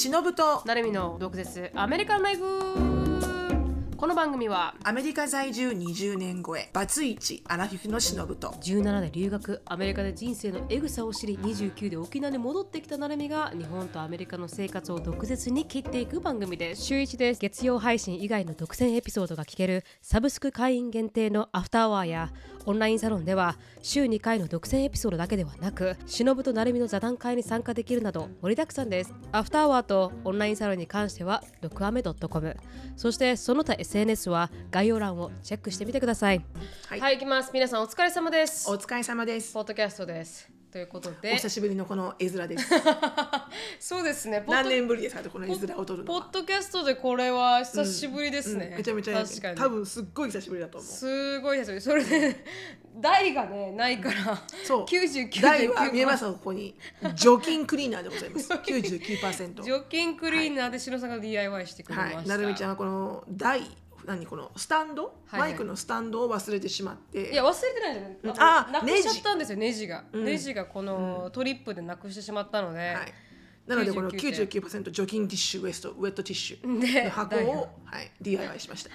忍と。なるみの毒舌。アメリカンライフ。この番組はアメリカ在住20年超えバツイチアラフィフの忍と。17で留学アメリカで人生のエグさを知り29で沖縄に戻ってきたなるみが日本とアメリカの生活を毒舌に切っていく番組です。週1です。月曜配信以外の独占エピソードが聞けるサブスク会員限定のアフターアワーやオンラインサロンでは週2回の独占エピソードだけではなく忍となるみの座談会に参加できるなど盛りだくさんです。アフターアワーとオンラインサロンに関しては毒アメ .com そしてその他 SNS は概要欄をチェックしてみてください。はい。はい、行きます。皆さんお疲れ様です。お疲れ様です。ポッドキャストですということおで久しぶりのこの絵面です。そうですね。何ド年ぶりですかこの絵面を撮るポッドキャストでこれは久しぶりですね、うんめちゃめちゃ。確かに。多分すっごい久しぶりだと思う。すごいですよそれで 台がねないから。そう。99.9台は見えますかここに。除菌クリーナーでございます。99%除菌クリーナーで篠さんが DIY してくれました、はい、なるみちゃんはこの台何このスタンド、はいはい。マイクのスタンドを忘れてしまって。いや忘れてないんああなくしちゃったんですよネジ。が、うん。ネジがこのトリップでなくしてしまったので、はい、なのでこの99 99%除菌ティッシュウエストウェットティッシュ。での箱を、はい、DIY しました。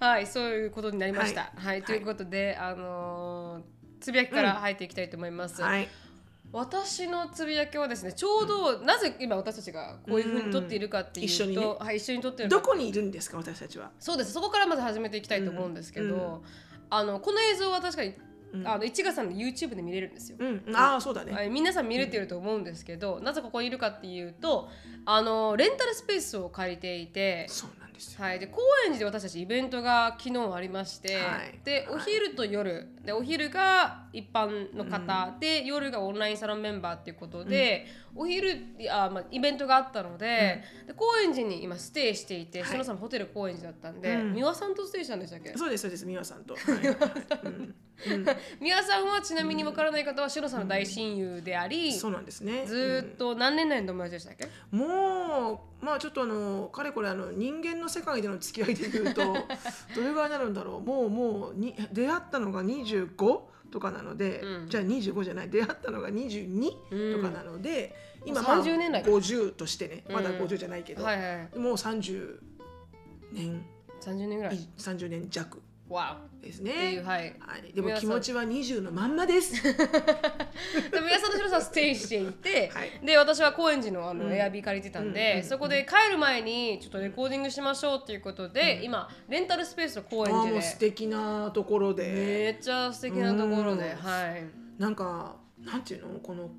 はい、そういうことになりました。は、はいいということで、あのーつぶやきから入っていきたいと思います。はい私のつぶやきはですね、ちょうど、なぜ今私たちがこういうふうに撮っているかっていうと、うん。一緒にね。はい、一緒に撮ってるどこにいるんですか私たちは？そうです。そこからまず始めていきたいと思うんですけど、うん。あのこの映像は確かに、うん。あの一賀さんの YouTube で見れるんですよ。うん。ああそうだね、はい、皆さん見れてると思うんですけど、なぜここにいるかっていうとあのレンタルスペースを借りていてそうですよ。はい、で高円寺で私たちイベントが昨日ありまして、はい。ではい。お昼と夜。でお昼が一般の方、で夜がオンラインサロンメンバーっていうことで、お昼あ、まあ、イベントがあったので,、で高円寺に今ステイしていてはい。篠、さんホテル高円寺だったんで、うん。美輪さんとステイしたんでしたっけ？そうですそうです美輪さんと、美輪さんはちなみにわからない方は篠さんの大親友であり、そうなんですね。ずーっと何年来の友達でしたっけ、うんもうまあちょっとあのかれこれあの人間の世界での付き合いでいうと どれぐらいになるんだろう？もうもうに出会ったのが25とかなので、うん。じゃあ25じゃない。出会ったのが22とかなのので、今まあ30年来か50としてね。まだうん50じゃないけど、はいはいもう30年。30年ぐらい、30年弱わですね。はい。はい、でも気持ちは20のまんまです。で皆さんと白さんステイしていて、はい。で私は高円寺のあの、うん。エアビー借りてたんうんで、うんそこで帰る前にちょっとレコーディングしましょうっていうことで、今レンタルスペースの高あ円寺あもう素で敵なところで、めっちゃ素敵なところで、うん。はい。なんかなんていうの？この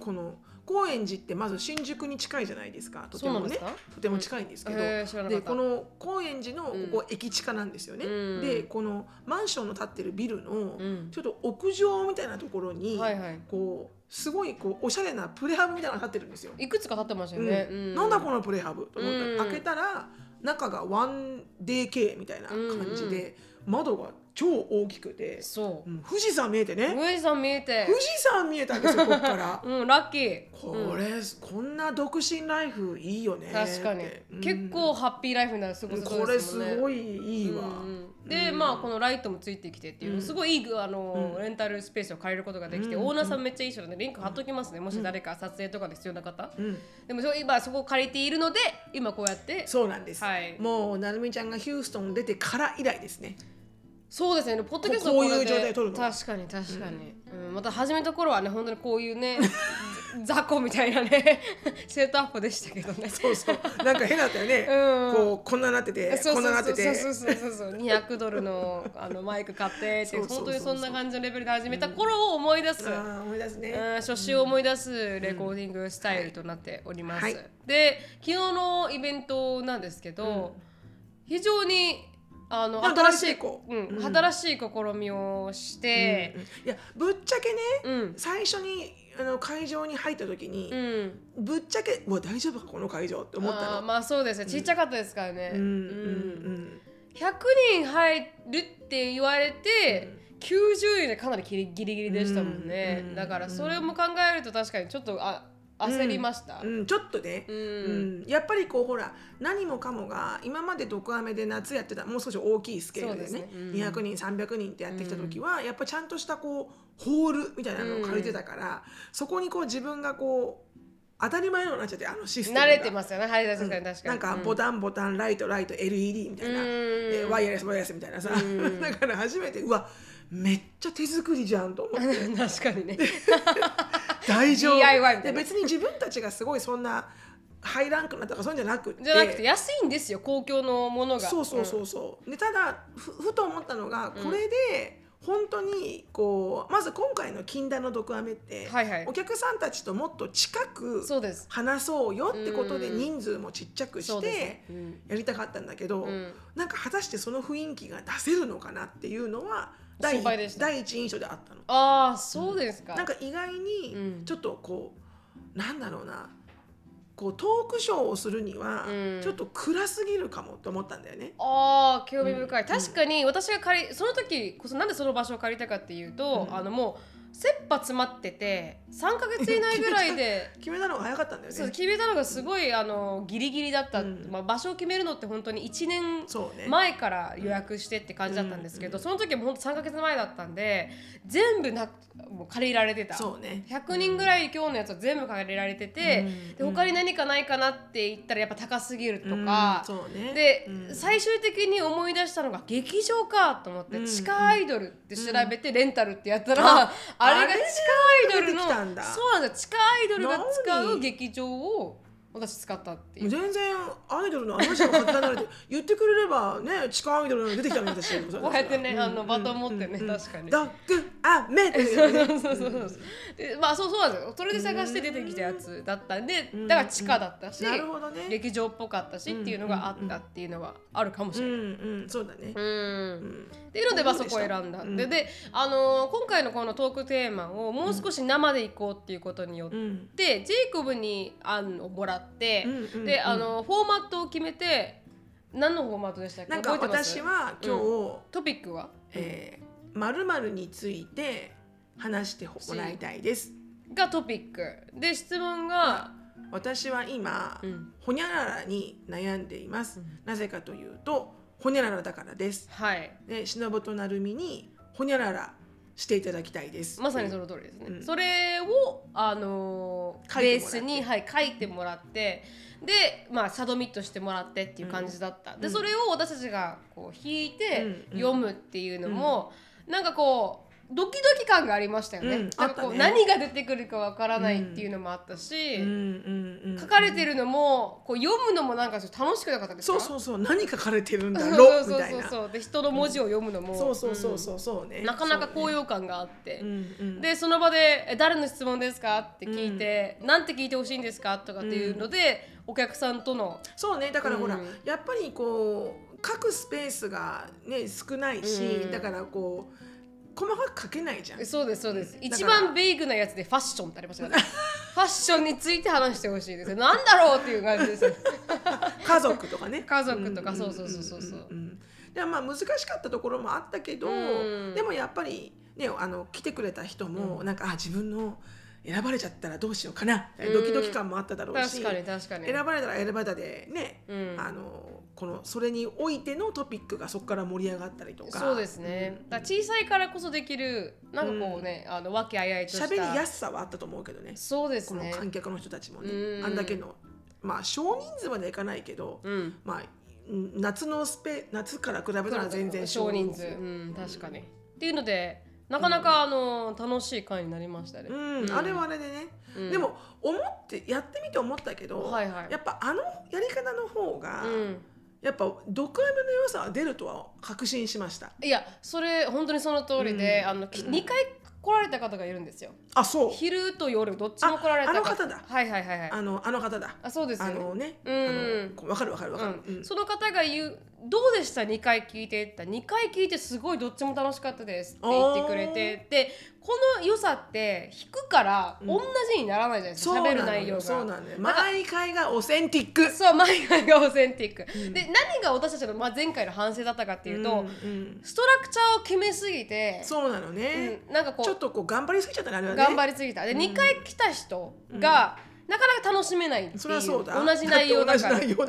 この高円寺ってまず新宿に近いじゃないですか。とてもね。とても近いんですけど、へー知らなかった。でこの高円寺のここ駅地下なんですよね、うん。でこのマンションの建ってるビルのうん。ちょっと屋上みたいなところに、こうすごいこうおしゃれなプレハブみたいなのが建ってるんですよ。いくつか立ってましたよね、ううん。んなんだこのプレハブと思ったら、うん。開けたら中が 1DK みたいな感じで、窓が超大きくて、そう。ん富士山見えてうね。富士山見えて。富士山見えたんですよここから。うんラッキー。これ、こんな独身ライフいいよね確かに、ってうん。結構ハッピーライフになる過ごせそうこれですもんね。すごいいいわ、うんうんで、うん。まあこのライトもついてきてっていう、うん。すごいいいあの、うん。レンタルスペースを借りることができて、うんオーナーさんめっちゃいい人なんでリンク貼っときますね、もし誰か撮影とかで必要な方、うん。でもそう今そこを借りているので今こうやって。そうなんです、はい。もうなるみちゃんがヒューストン出てから以来ですねそうですね。ポッドキャストここういう状態で撮るの？確かに確かに、うん。また始めた頃はね本当にこういうね 雑魚みたいなねセットアップでしたけどね。そうそう。なんか変だったよね、うん。こうこんななっててそうこんななってて。そうそうそうそうそう。200ドルのあのマイク買ってって本当にそんな感じのレベルで始めた頃を思い出す、あー思い出すね、うん。初心を思い出すレコーディングスタイルとなっております。はい。で昨日のイベントなんですけど、非常にあのまあ新しい、うんうん。新しい試みをして。うん、うん。いやぶっちゃけねうん。最初にあの会場に入った時にう、ん。ぶっちゃけ「うわ大丈夫かこの会場」って思ったの。まあそうですね。ちっちゃかったですからね、うんうん100人入るって言われて、90人でかなりギリギリでしたもんね、うん。だからそれも考えると確かにちょっとあ焦りました、うん、ちょっとね、うん。うん。やっぱりこうほら何もかもが今まで毒アメで夏やってたもう少し大きいスケールでねですね。うん。200人300人ってやってきた時は、やっぱちゃんとしたこうホールみたいなのを借りてたから、そこにこう自分がこう当たり前のようになっちゃってあのシステムが。慣れてますよねはい確かに確かに、なんかボタンボタンライトライト LED みたいな、うん。でワイヤレスワイヤレスみたいなさ、うん。だから初めてうわめっちゃ手作りじゃんと思って。う ん確かにね。大丈夫。DIY で別に自分たちがすごいそんなハイランクなとかそういうんじゃなくって。じゃなくて安いんですよ公共のものが。そうそうそうそう、でただふふと思ったのがこれで本当にこうまず今回の禁断の毒アメって、はいはい。お客さんたちともっと近く話そうよってことでうん。人数もちっちゃくしてやりたかったんだけど、うん。なんか果たしてその雰囲気が出せるのかなっていうのは第心配でした。第一印象であったの。ああそうですか、なんか意外にうん。ちょっとこう、なんだろうな。こうトークショーをするにはうん。ちょっと暗すぎるかもと思ったんだよね。ああ興味深い、うん。確かに私が借りその時こそなんでその場所を借りたかっていうと、うん。あのもう切羽詰まってて3か月以内ぐらいで 決めたのが早かったんだよそうね。決めたのがすごいあのギリギリだった、うんまあ、場所を決めるのって本当に1年。前から予約してって感じだったんですけど、うんその時も本当3か月前だったんで全部なもう借りられてた。そうね。100人ぐらい今日のやつは全部借りられてて、うん。で他に何かないかなって言ったらやっぱ高すぎるとうん。か、そうね。で、うん。最終的に思い出したのが劇場かと思って、うん。地下アイドルって調べてレンタルってやったら、ああれが地下アイドルのそうなんです地下アイドルが使う何？劇場を私使ったっていう。全然アイドルの話が書き離れて言ってくれればね地下アイドルの出てきたのに私こうやってねあのバトン持ってね確かに。ドッグアメってそういうね そうそう。そうでまあそうそうなんですよ。それで探して出てきたやつだったんでうん。だから地下だったし、なるほどね。劇場っぽかったしっていうのがあったっていうのはあるかもしうんれない。うんそうだね。うん。うん。っていうのでまあそこを選んだ、うん。でで、あのー今回のこのトークテーマをもう少し生でいこうっていうことによって、うん。ジェイコブに案をもらって、うんうんであのフォーマットを決めて何のフォーマットでしたっけ？なんか私は今日トピックは、えー〇〇について話してもらいたいです。がトピック。で質問が、私は今うん。ほにゃららに悩んでいます。うん。なぜかというとほにゃららだからです。はい。で忍となるみにほにゃららしていただきたいです。まさにその通りですね、うん。それをあのベースに、はい、書いてもらってでまあサドミットしてもらってっていう感じだった、でうん。それを私たちがこう弾いてうん。読むっていうのも、なんかこうドキドキ感がありましたよね,、うんなんかこうあったね。何が出てくるかわからないっていうのもあったし、うんうんうん書かれてるのもこう読むのもなんか楽しくなかったですか？そうそうそう何書かれてるんだそうろうそうみたいな。そうそうで人の文字を読むのも、そうそうそうそうそうねうんなかなか高そう揚感があって、ねうんうん。でその場でえ「誰の質問ですか?」って聞いて「なんて聞いてほしいんですか?」とかっていうので、お客さんとのそうねだからほら、うん。やっぱりこう書くスペースがね少ないし、うん。だからこう細かく書けないじゃん。えそうですそうです。一番ベイグなやつでファッションってありましたよね。ファッションについて話してほしいです。よなんだろうっていう感じです。よ 家族とかね。家族とかんそうそうそうそうそうんんでまあ難しかったところもあったけど、うん。でもやっぱりねあの来てくれた人も、なんかあ自分の選ばれちゃったらどうしようかな、うん。ドキドキ感もあっただろうし確かに確かに。選ばれたら選ばれたでね、うん。あのこのそれにおいてのトピックがそこから盛り上がったりとか。そうですね、だから小さいからこそできるなんかこうね、あの和気あいあいとした。喋りやすさはあったと思うけどね。そうですこのね観客の人たちもね、うん。あんだけのまあ少人数まではいかないけど、うん。まあうん夏のスペ夏から比べたら全然少人数、うん、確かに、っていうのでなかなか、あの楽しい回になりましたね、うん、あれはあれでね、うん。でも思ってやってみて思ったけど、はいはい。やっぱあのやり方の方が、うんやっぱ毒アメの良さは出るとは確信しました。いやそれ本当にその通りで、うん。あのき2回来られた方がいるんですよあそう。昼と夜どっちも来られたああの方だ。はいはいはいはい。あのあの方だ。あそうですよあのね、うん。わかるわかるわかる、うん。うん。その方が言うどうでした？2回聞いてって。2回聞いてすごいどっちも楽しかったですって言ってくれて。でこの良さって弾くから同じにならないじゃないですか。うなのる内容が。よそうなんだよ毎回がオセンティック。そう毎回がオーセンティック、うん。で何が私たちの、まあ、前回の反省だったかっていうと、うんうん。ストラクチャーを決めすぎてそうなのね、うん。なんかこうちょっとこう頑張りすぎちゃったねあれはね頑張りすぎた。で、2回来た人が、なかなか楽しめないっていうそそうだ。同じ内容だから。あのつぶや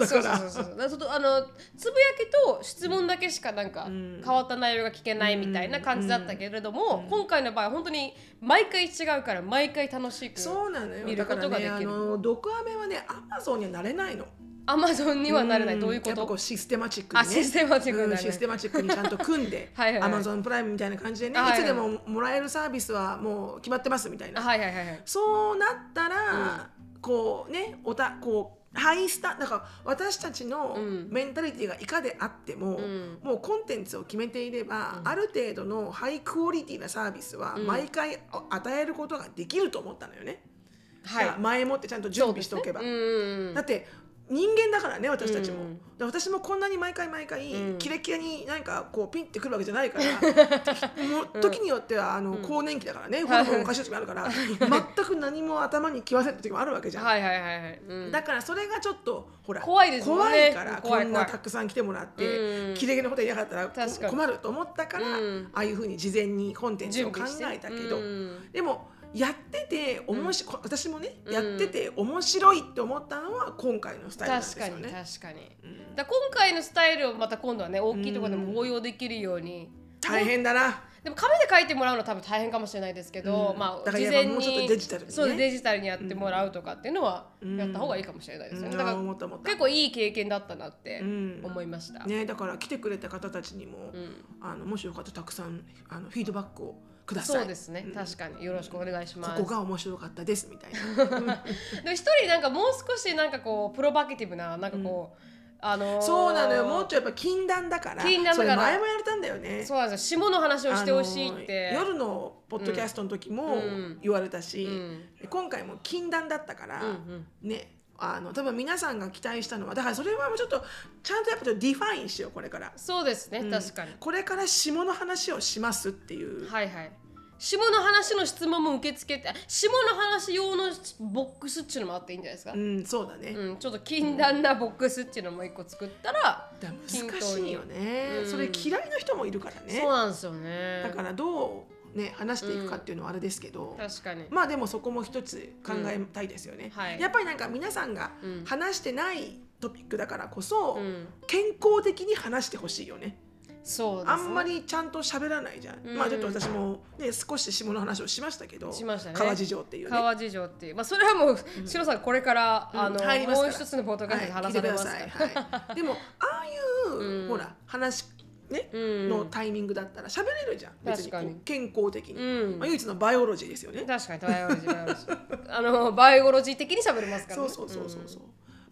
きと質問だけしかなんかん。変わった内容が聞けないみたいな感じだったけれども、今回の場合は本当に毎回違うから毎回楽しくそうなのよ。見るだからねことができるあの毒アメはねアマゾンにはなれないのアマゾンにはなれない、どういうこやっぱとこうシステマチックにね。あシステマチックになるうんシステマチックにちゃんと組んではいはいはい。アマゾンプライムみたいな感じでね、はいはいい。つでももらえるサービスはもう決まってますみたいな、はいはいはいはい。そうなったら、こうねおたこうハイスタだから私たちのうん。メンタリティがいかであっても、ん。もうコンテンツを決めていれば、ある程度のハイクオリティなサービスは毎回与えることができると思ったのよね。はい。だから前もってちゃんと準備しておけば。ね。うんうん。だって人間だからね私たちも、うん。で私もこんなに毎回毎回、うん。キレキレになんかこうピンってくるわけじゃないから もう時によってはあの、更年期だからねホルモンおかしい時もあるから 全く何も頭にきわせた時もあるわけじゃん、はいはいはいはい、うん。だからそれがちょっとほら怖いですね。怖いからこんなたくさん来てもらって、うん。キレキレのこと言いなかったら困ると思ったから、うん。ああいうふうに事前にコンテンツを考えたけど、うん。でもやってて面白、私もね、うん。やってて面白いって思ったのは今回のスタイルなんです確かによね。確かに、うん。だから今回のスタイルをまた今度はね大きいところでも応用できるように、大変だな。でも紙で書いてもらうのは多分大変かもしれないですけど、うん。まあ事前にぱもうちょっとデジタルにね。そうデジタルにやってもらうとかっていうのはうん。やった方がいいかもしれないですよね、うん。だから思った思った。結構いい経験だったなってうん。思いました、ね、だから来てくれた方たちにも、うん。あのもしよかったらたくさんあのフィードバックをください。そうですね、確かに。よろしくお願いします。ここが面白かったですみたいな。でも一人なんかもう少しなんかこうプロバケティブななんかこう、あのーそうなのよ。もうちょいやっぱ禁断だから。禁断だから。前もやれたんだよね。そうなんですよ。下の話をしてほしいって、あの夜のポッドキャストの時もうん。言われたし、うん。今回も禁断だったから、うんうん。ねあの多分皆さんが期待したのはだからそれはもうちょっとちゃんとやっぱ define しようこれから、そうですね、うん。確かに。これから下の話をしますっていう、はいはい。下の話の質問も受け付けて下の話用のボックスっていうのもあっていいんじゃないですか、うんそうだね、うんちょっと禁断なボックスっていうのも一個作ったら難しいよね、うん。それ嫌いな人もいるからね。そうなんですよね。だからどうね話していくかっていうのはあれですけど、確かに。まあでもそこも一つ考えたいですよね、うん。はい。やっぱりなんか皆さんがうん。話してないトピックだからこそ、うん。健康的に話してほしいよね。そうですね。あんまりちゃんと喋らないじゃん、うん。まあちょっと私もね少し下の話をしましたけどしましたね。皮事情っていうね。皮事情っていう。まあそれはもうシロさんこれから、うん。あのもう一つのポッドキャストではい、聞話いてくだされますから、さい、はい、でもああいう、うん。ほら話ね、うん。のタイミングだったら喋れるじゃん。別に健康的に、うん。まあ、唯一の biology ですよね。確かに biology biology。あの biology 的に喋れますからね。そうそうそうそうそう、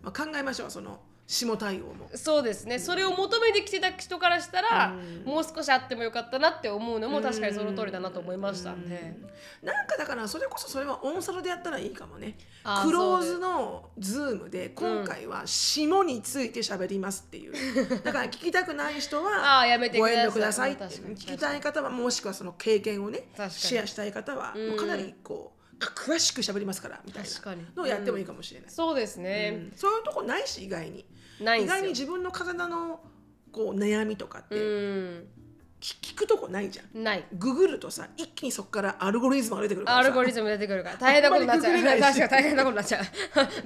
まあ、考えましょうその下対応もそうですね。それを求めてきてた人からしたら、うん。もう少しあってもよかったなって思うのも確かにその通りだなと思いました。ん。で、なんかだからそれこそそれはオンサロでやったらいいかもね。クローズのズームで今回は下について喋りますっていう、だから聞きたくない人はご遠慮ください聞きたい方はもしくはその経験をねシェアしたい方はかなりこうか詳しく喋りますからみたい確かに。なのをやってもいいかもしれない、そうですうね、ん。そういうとこないし意外にないんですよ。自分の体のこう悩みとかってうん。聞聞くとこないじゃん。ない。ググるとさ一気にそこからアルゴリズムが出てくるからさ。アルゴリズム出てくるから大変なことになっちゃう。あんまりググれないし。確かに大変なことになっちゃう。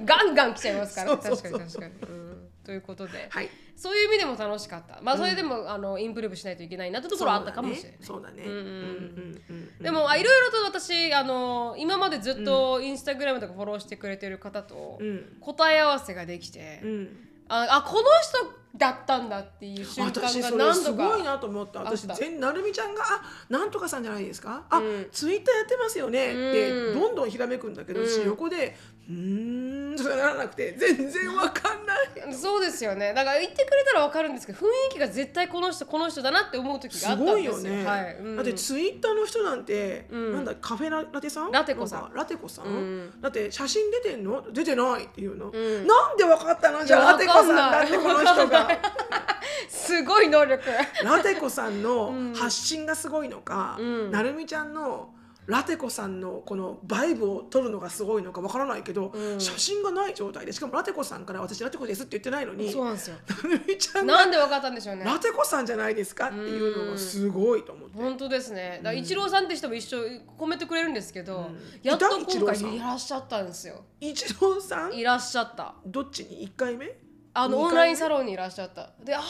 ガンガン来ちゃいますから そうそうそう。確かに確かに、うん、ということで、はい。そういう意味でも楽しかった。まあそれでも、あのインプルーブしないといけないなってところはあったかもしれない。そうだね。うんうんうんうんうんでもあいろいろと私あの今までずっとインスタグラムとかフォローしてくれてる方とうん。答え合わせができて、うん。ああこの人だったんだっていう瞬間が私それすごいなと思った。私あった。全なるみちゃんがあなんとかさんじゃないですか？あ、うん。ツイッターやってますよね。ってうん。どんどんひらめくんだけど、うん。私横でうーんとかならなくて全然わかんない。そうですよねだから言ってくれたら分かるんですけど雰囲気が絶対この人この人だなって思う時があすったんごですよいよね。はいうんだってツイッターの人なんて、うんなんだカフェララテさん？ラテコさんラテコさん、うんだって写真出てんの？出てないっていうの？んなんでわかったの？じゃあラテコさんだってこの人が。すごい能力ラテコさんのうん発信がすごいのか、うんなるみちゃんのラテコさんのこのバイブを撮るのがすごいのかわからないけど、うん。写真がない状態でしかもラテコさんから私ラテコですって言ってないのにそうなんですよ。なるみちゃんがなんでわかったんでしょうね。ラテコさんじゃないですかっていうのがすごいと思って。本当ですね。だからイチローさんって人も一緒コメントくれるんですけど、ん。やっといたイチロ今ーさん？回いらっしゃったんですよ。イチローさん？いらっしゃった。どっちに？1回目？あの二回目？オンラインサロンにいらっしゃった。であ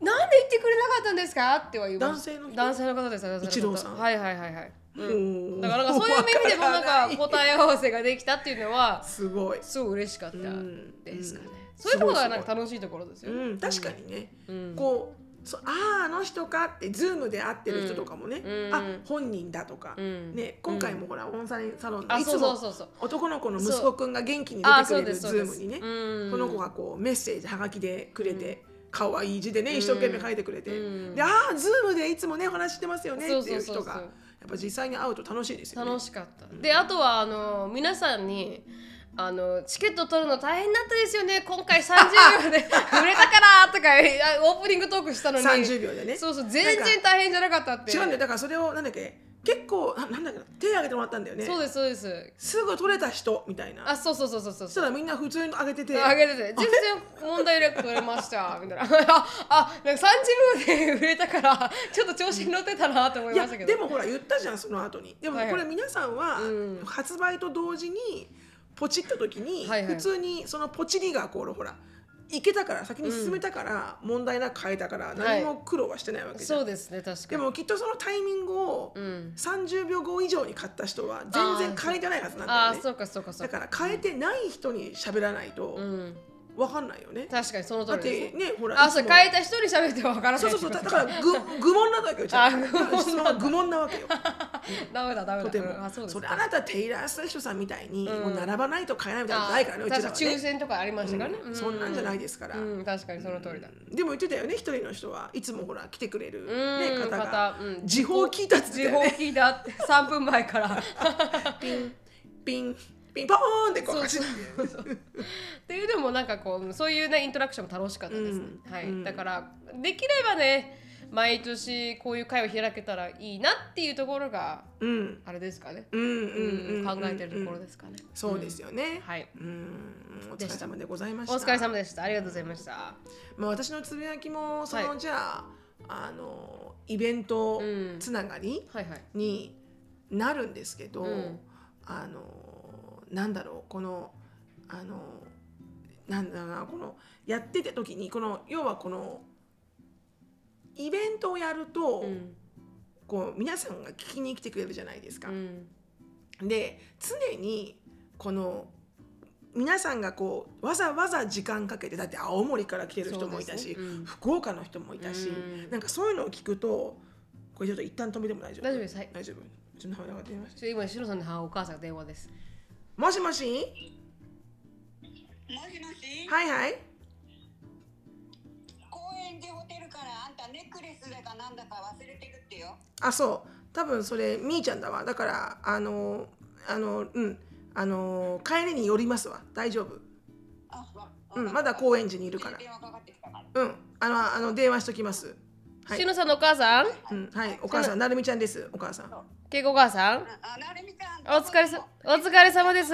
なんで言ってくれなかったんですか？っては言いま男性の人？男性の方です男性の方。イチローさん？はいはいはいはい、うん、うんだからなんかそういう意味でもなんわか答え合わせができたっていうのはすごい。すごい嬉しかったうん。ですかね、うん。そういうところがなんか楽しいところですよ、うん、確かにね、うん。こうそあああの人かってズームで会ってる人とかもね、うん。あ本人だとか、うん。ね今回もほら、オンラインサロンのあそうそういつも男の子の息子くんが元気にあ出てくれるズームにね、うん。その子がこうメッセージ書きでくれて、可愛い字でね一生懸命書いてくれて、うん。でああズームでいつもねお話ししてますよねっていう人がぱ実際に会うと楽しいですよね。楽しかった、であとはあの皆さんにあのチケット取るの大変だったですよね。今回30秒で 売れたからとかあオープニングトークしたのに。30秒でね。そうそう全然大変じゃなかったって違うんだよ。だからそれをなんだっけ結構ななんだっけな手挙げてもらったんだよね。そうですそうです。すぐ取れた人みたいな。あそうそうそうそうそう。そしたらみんな普通に上げてて。あげてて。全然問題なく取れましたみたいな。ああなんか30秒で売れたからちょっと調子に乗ってたなと思いましたけど。でもほら言ったじゃんその後に。でもはいはい。これ皆さんはうん。発売と同時にポチった時にはいはい。普通にそのポチりがこうほらいけたから先に進めたから問題なく変えたから何も苦労はしてないわけじゃん。そうですね確かに。でもきっとそのタイミングをうん30秒後以上に買った人は全然変えてないはずなんだよね。ああそうかそうかそうか。だから変えてない人に喋らないとうん。分かんないよね。確かにその通りです。てねほらあそう変えた人に喋ってもわからないそうそうそうだだからぐ愚問なわけよ質問は愚問なわけよ ダメだダメだ。とても。うんあそうですそれあなたテイラー・スウィフトさんみたいに、うん。もう並ばないと買えないみたいなのないからねうちらは確か抽ね、選とかありましたからね、うん。そんなんじゃないですから、うん確かにその通りだ。でも言ってたよね一人の人は。いつもほら来てくれる、うんね、方が。方。うん。時報聞いたっつって時報聞いたって3分前から。ピンピンピンポーンってこう走って。っていうのもなんかこうそういうねイントラクションも楽しかったです、うん。はい、うん。だからできればね毎年こういう会を開けたらいいなっていうところがうん。あれですかね、うんうん考えてるところですかね、そうですよね、はい。うん。お疲れ様でございました。お疲れ様でした。ありがとうございました。まあ、私のつぶやきもその、はい。じゃああのイベントうん。つながりになるんですけど、うん。あのなんだろうこのあのなんだろうなこのやってた時にこの要はこのイベントをやると、うん。こう皆さんが聞きに来てくれるじゃないですか。うん。で常にこの皆さんがこうわざわざ時間かけてだって青森から来てる人もいたし、ね。うん。福岡の人もいたし、うん。なんかそういうのを聞くとこれちょっと一旦止めても大丈夫。大丈夫です。はい。大丈夫。うちの母親が電話して今シロさんの母お母さんが電話です。もしもし？もしもし、はいはい。公園でネックレスだかなんだか忘れてるってよ。あそう。多分それみーちゃんだわ。だからあのあのうん。あの帰りに寄りますわ。大丈夫。あ、わうんまだ高円寺にいるから。電話かかってきたから。うん。あのあの電話しときます。はい。シロさんのお母さん？うんはい。お母さんなるみちゃんです。お母さん。けいこお母さん？あ、なるみちゃん。お疲れさお疲れ様です。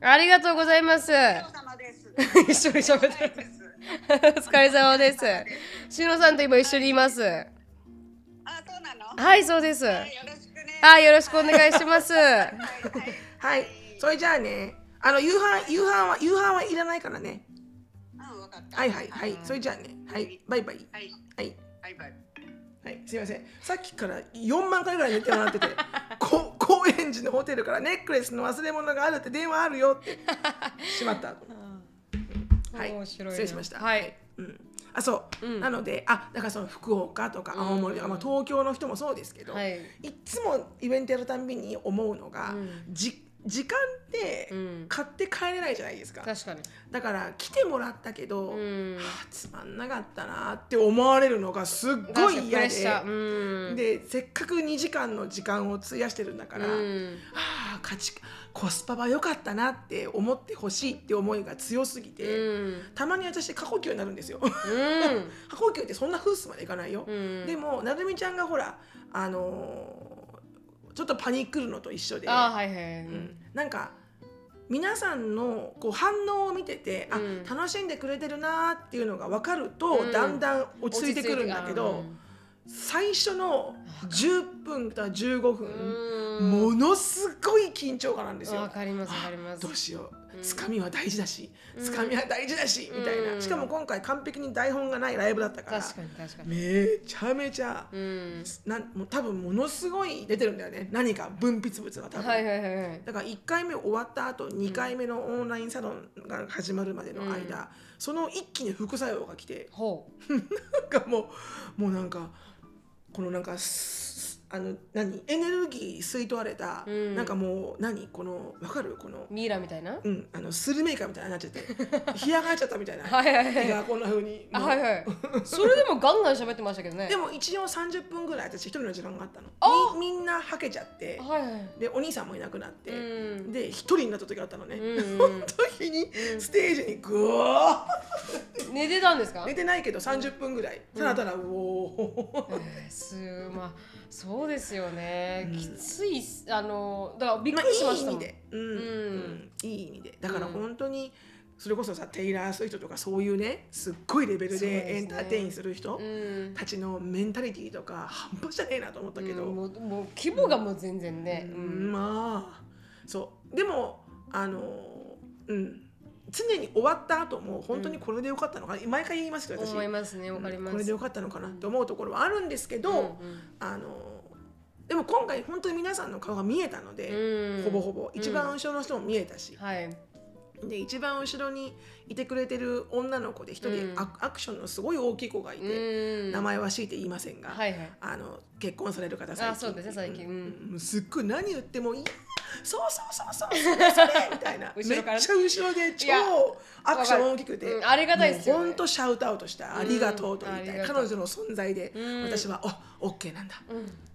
ありがとうございます。一緒に喋って。お疲れ様ですしのさんと今一緒にいますあ、そうなの？はいそうですはいよろしくね。あよろしくお願いしますはいそれじゃあねあの夕飯夕飯は夕飯はいらないからねうん、わかった。はいはいはいそれじゃあねはいバイバイはい。はいはい、バイ。はい、すいません。さっきから4万回ぐらい寝てもらってて、こ高円寺のホテルからネックレスの忘れ物があるって電話あるよってしまった。はい、面白いな。失礼しました。はい、うん。あ、そう、うん。なので、あ、だからその福岡とか青森とか、うんまあ東京の人もそうですけど、はい。い、つもイベントやるたんびに思うのが、うん。じ時間ってうん。買って帰れないじゃないですか。確かに。だから来てもらったけど、うん。はあつまんなかったなって思われるのがすっごい嫌で。でせっかく2時間の時間を費やしてるんだから、うん。ああ価値コスパは良かったなって思ってほしいって思いが強すぎて、うん。たまに私過呼吸になるんですよ。うん。過呼吸ってそんなフースまでいかないよ。うん。でもなるみちゃんがほらあのーちょっとパニックるのと一緒で、はいはい、うん。なんか皆さんのこう反応を見てて、うん。あ楽しんでくれてるなーっていうのが分かると、うん。だんだん落ち着いてくるんだけど、最初の10分から15分、うん。ものすごい緊張感なんですよ。わかりますわかります。どうしよう。つかみは大事だし、うん。つかみは大事だし、みたいな。うんしかも今回完璧に台本がないライブだったから確かに確かに。めちゃめちゃ、うん。なんもう多分ものすごい出てるんだよね。何か分泌物が多分、はいはいはいはい。だから1回目終わった後2回目のオンラインサロンが始まるまでの間、その一気に副作用が来てほ なんかもうもうなんかこのなんかあの何？エネルギー吸い取られた、うん。なんかもう何？このわかる？このうミイラみたいな？うん、あのスルメイカみたいになっちゃって干上がっちゃったみたいな。はいはいはい。胃がこんな風にもうあはいはい。それでもガンガン喋ってましたけどね。でも一応30分ぐらい私一人の時間があったの。あみみんなはけちゃってはいはい。でお兄さんもいなくなって、うん。で一人になった時があったのね、うんその時にステージにグワ寝てたんですか？ー寝てないけど30分ぐらい。ただただうおー。えーすまあそうですよね、うん。きついあのだからびっまあくりしまいいしたもん、意味で、うん。うん。うん。いい意味で。だからうん。本当にそれこそさテイラー・スウィフトとかそういうねすっごいレベルでエンターテインする人うん。たちのメンタリティーとか半端じゃねえなと思ったけど、うん。もうもう規模がもう全然ね、ううんん。まあそう。でもあのうん常に終わった後も本当にこれでよかったのかな、毎回言いますけど私。思いますねわかります、これでよかったのかなって思うところはあるんですけど、うんうん。あのでも今回本当に皆さんの顔が見えたので、うん。ほぼほぼ。一番うん。後ろの人も見えたし、はいで一番後ろにいてくれてる女の子で一人うん。ア,、アクションのすごい大きい子がいて、うん。名前は強いて言いませんが、はいはい。あの結婚される方最近。あそうですね最近。うん。うん。すっごい何言ってもいいそうそうそうそうそれ それみたいな。めっちゃ後ろで超アクション大きくて、うんありがたいですよね。本当シャウトアウトした、ありがとうと言いたい。彼女の存在で、うん。私はおオッケーなんだ。うん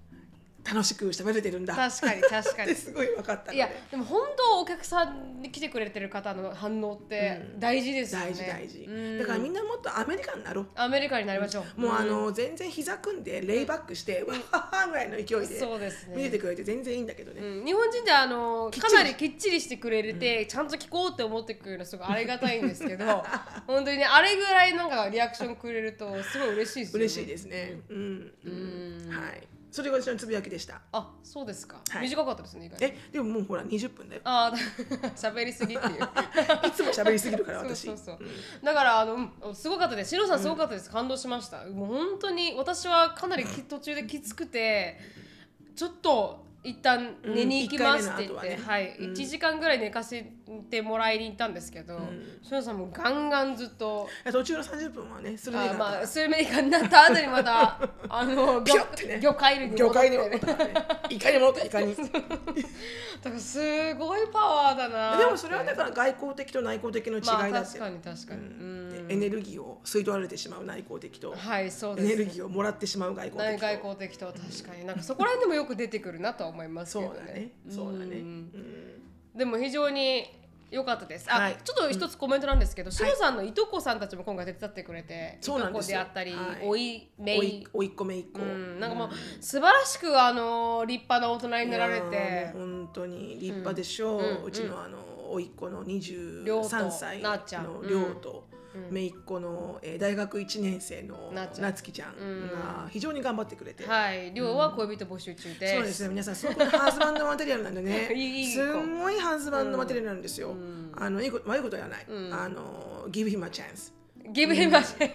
楽しく喋れてるんだ。確かに確かっにてすごい分かったいやでも本当お客さんに来てくれてる方の反応ってうん。大事ですよね、大事大事、うん。だからみんなもっとアメリカになろ。うアメリカになりましょう、もうあん。の全然膝組んでレイバックして、わっはぐらいの勢いでそうですね。見ててくれて全然いいんだけどね、うん、日本人ってあのかなりきっちりしてくれて、ちゃんと聞こうって思ってくれるのすごいありがたいんですけど 本当にねあれぐらいなんかリアクションくれるとすごい嬉しいですよね。嬉しいですね。うん、うん。はい。それが私のつぶやきでした。あそうですか、はい短かったですね意外にえ、でももうほら20分だよ。ああ 喋りすぎっていう いつも喋りすぎるからそう私。そうそううんだからあのうんすごかったです。シロさんすごかったです。感動しました。もう本当に私はかなりき途中できつくて、ちょっと一旦寝に行きますって言って、うん一回目の後ははい、ねうん1時間ぐらい寝かせてもらいに行ったんですけど、んシロさんもガンガンずっと。途中の30分はね、それであまあ、スルメイカになった後にまた あのピョってね魚介類に魚戻って、ね、介に戻ったね。いかに戻ったいかに。だからすごいパワーだなでもそれはだから外交的と内向的の違いまあだって。確かに確かに、ううんエネルギーを吸い取られてしまう内向的と、はいそうですエネルギーをもらってしまう外交的と。内外交的とは確かになんかそこら辺でもよく出てくるなとは思いますけどねそうだね。そうだね。ううんんでも非常に良かったです。あ、はい。ちょっと一つコメントなんですけど、しのさんのいとこさんたちも今回手伝ってくれて、そうなんですよ。いとこであったり、はい。おいめおいいおいっ子めいっ子。うん、なんかもう素晴らしくあの立派な大人になられて。本当に立派でしょう、うん。うちのあの甥っ子の亮と23歳なっちゃんのうん。亮と、うん姪っ子の、えー大学1年生のなつきちゃんが非常に頑張ってくれて、はい。亮は恋人募集中で。す、そうですね。皆さんすごくハーズバンドマテリアルなんでね。すんごいハーズバンドマテリアルなんですよ、ん。あのいいこと悪いことはない、うん。あの give him a chance ギブヘマシでね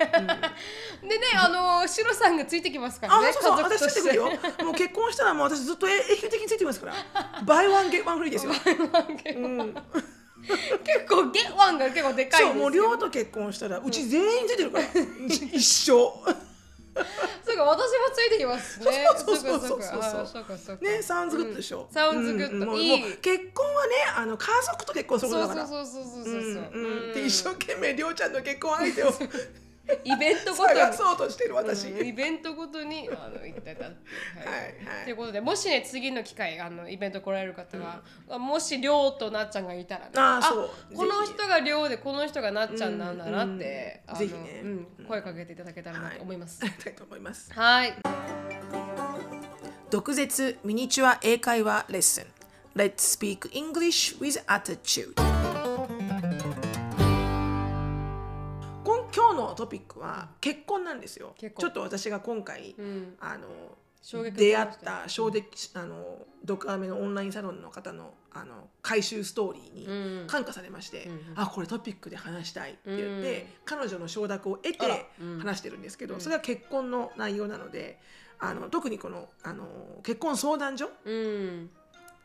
あのシロさんがついてきますからねあそうそう私ついてくるよ。もう結婚したらもう私ずっと永久的についてますから。buy one get one free ですよ、うん結構ゲッワンが結構でかいそうもう亮と結婚したらうち全員ついてるから、一生そうか私もついてきますね。そうそうそうそうかそう。あそうね Sounds good でしょ、うん sounds good うんもう結婚はねあの家族と結婚することだから。そうそうそうそうそうそう。うんそううん。で一生懸命亮ちゃんの結婚相手を イベントごとに。探そうとしてる私、うんイベントごとにあの行ってたって。い。うはいはい。ということでもしね次の機会あのイベント来られる方が、もしりょうとなっちゃんがいたらねあーそう。このぜひ人がりょうでこの人がなっちゃんなんだなって、うんあのぜひね。うん声かけていただけたらなと思います。ありがたいと思います。はい。毒舌ミニチュア英会話レッスン。Let's speak English with attitude 今今日のトピックは結婚なんですよ。ちょっと私が今回、ん。あの出会った衝撃あのドクアメのオンラインサロンの方のあの回収ストーリーに感化されまして、あこれトピックで話したいって言って、彼女の承諾を得て話してるんですけど、それは結婚の内容なのであの特にこのあの結婚相談所うん。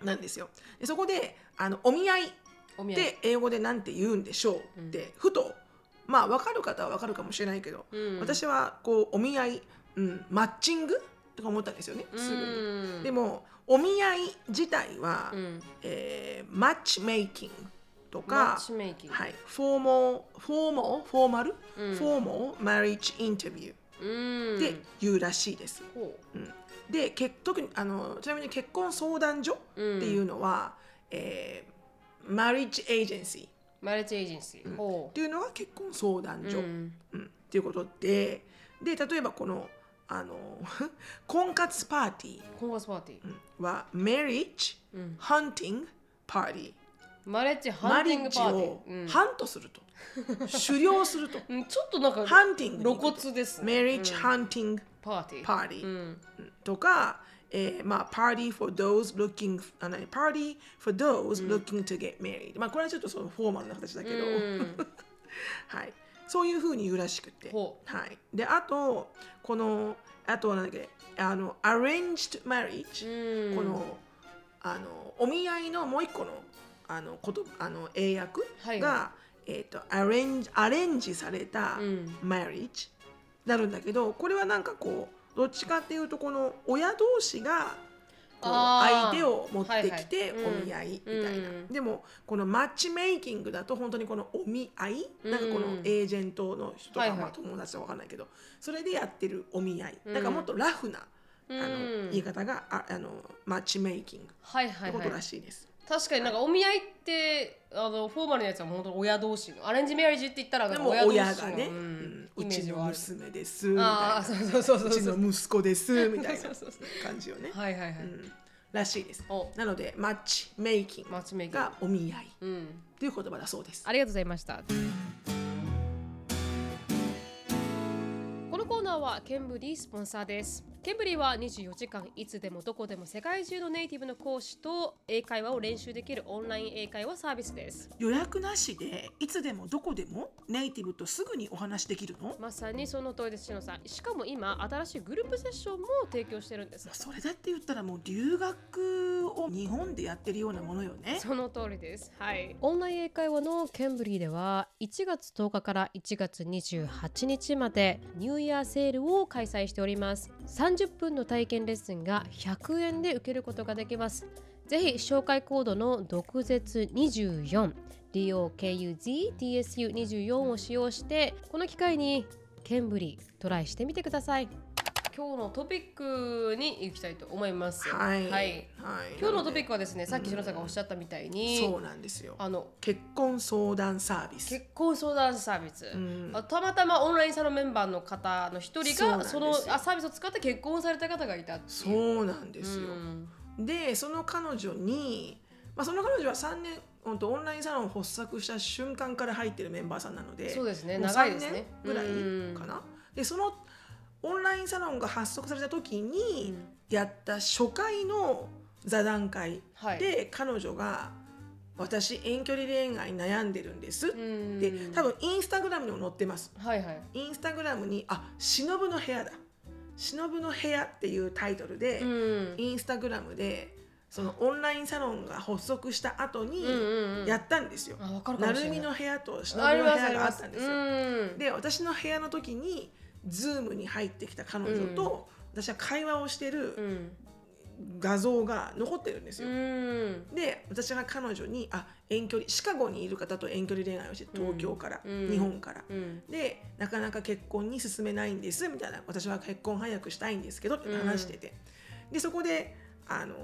なんですよ。でそこであのお見合いっお見合い。て英語で何て言うんでしょうって、ふとまあ分かる方は分かるかもしれないけど、うん。私はこうお見合い、うん、マッチング？とか思ったんですよねすぐに。うんでもお見合い自体は、うん。えーマッチメイキングとマかフォーモフォーモフォーマル、うん。フォーモマリッジインタビュうん。ーって言うらしいです。ほう。ん。でけ特にあのちなみに結婚相談所っていうのは、えーマリッジエージェンシーマルチエージェンシー。ほていうのが結婚相談所、うううん。んっていうことでで例えばこのあの 婚活パーティー。婚活パーティー。うん。は Marriage うん。Hunting Party マレッジハンティングパーティッジをーうん。ハントすると。狩猟すると。うん。ちょっとなんかハンティング露骨ですね。Marriage うん。Hunting パーティー。Party うん。とか、えーまあ、Party for those looking あの Party for those looking to get married、まあこれはちょっとそのフォーマルな形だけど、うんはい、そういうふうに言うらしくて、ほはい、であとこのあとはなんだっけあの Arranged Marriage、うん。このあのお見合いのもう一個のあのことあの英訳はい。が、えっ、とアレンジアレンジされたうん。marriage なるんだけどこれはなんかこうどっちかっていうとこの親同士が相手を持ってきてはいはい。お見合いみたいな、うん。でもこのマッチメイキングだと本当にこのお見合い、なんかこのエージェントの人とか、はいはい。まあ、友達は分かんないけどそれでやってるお見合い。だからもっとラフな、あのうん。言い方がああのマッチメイキングっはいはいはい。てことらしいです。確かになんかお見合いってあのフォーマルなやつは本当に親同士のアレンジメアリージって言ったらでも親同士の親がね、ううんんうちの娘ですみたいな。ああそうそうそうそうう。ちの息子ですみたいな。感じよね。はいはいはい、うん。らしいです。お。なのでマッチメイキング。マッチメイキング。がお見合い。うん。という言葉だそうです。ありがとうございました。このコーナーはケンブリースポンサーです。ケンブリーは24時間いつでもどこでも世界中のネイティブの講師と英会話を練習できるオンライン英会話サービスです。予約なしでいつでもどこでもネイティブとすぐにお話できるの？まさにその通りです、しのさん。しかも今、新しいグループセッションも提供してるんです。それだって言ったらもう留学を日本でやってるようなものよね。その通りです。はい。オンライン英会話のケンブリーでは1月10日から1月28日までニューイヤーセールを開催しております。30分の体験レッスンが100円で受けることができます。ぜひ紹介コードの毒舌24 DOKUZTSU24 を使用してこの機会にケンブリトライしてみてください。今日のトピックに行きたいと思います。はい。はい今日のトピッククはですね、さっき篠さんがおっしゃったみたいに、そうなんですよ。あの結婚相談サービス。結婚相談サービス、たまたまオンラインサロンメンバーの方の一人がそのあサービスを使って結婚された方がいたそうなんですよ。うんでその彼女に、まあ、その彼女は3年本当オンラインサロンを発足した瞬間から入ってるメンバーさんなのでそうですね長いですね3年ぐらいかな。でそのオンラインサロンが発足された時にやった初回の座談会はい。で彼女が「私遠距離恋愛悩んでるんです」うん。で多分インスタグラムにも載ってます。はいはい。インスタグラムに「あ忍の部屋だ」「忍の部屋」っていうタイトルで、うん。インスタグラムでそのオンラインサロンが発足した後にやったんですよ。なるみの部屋と忍の部屋があったんですよ。うんで私の部屋の時にズームに入ってきた彼女と、私は会話をしてうるん。画像が残ってるんですうよ。ん。で私が彼女にあ遠距離シカゴにいる方と遠距離恋愛をして東京から、うん。日本から。うん。でなかなか結婚に進めないんですみたいな私は結婚早くしたいんですけどって話してて、でそこであの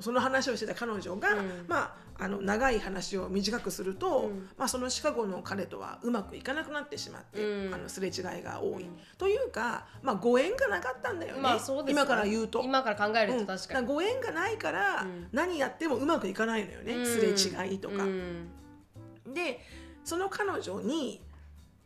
その話をしてた彼女が、うん。まあ、あの長い話を短くすると、うん。まあ、そのシカゴの彼とはうまくいかなくなってしまって、うん。あのすれ違いが多い、うんというか、まあ、ご縁がなかったんだよね,、まあそうですよ今から言うと。今から考えるうん。と確かに、だらご縁がないから、うん。何やってもうまくいかないのよね、うん。すれ違いとか。うん。でその彼女に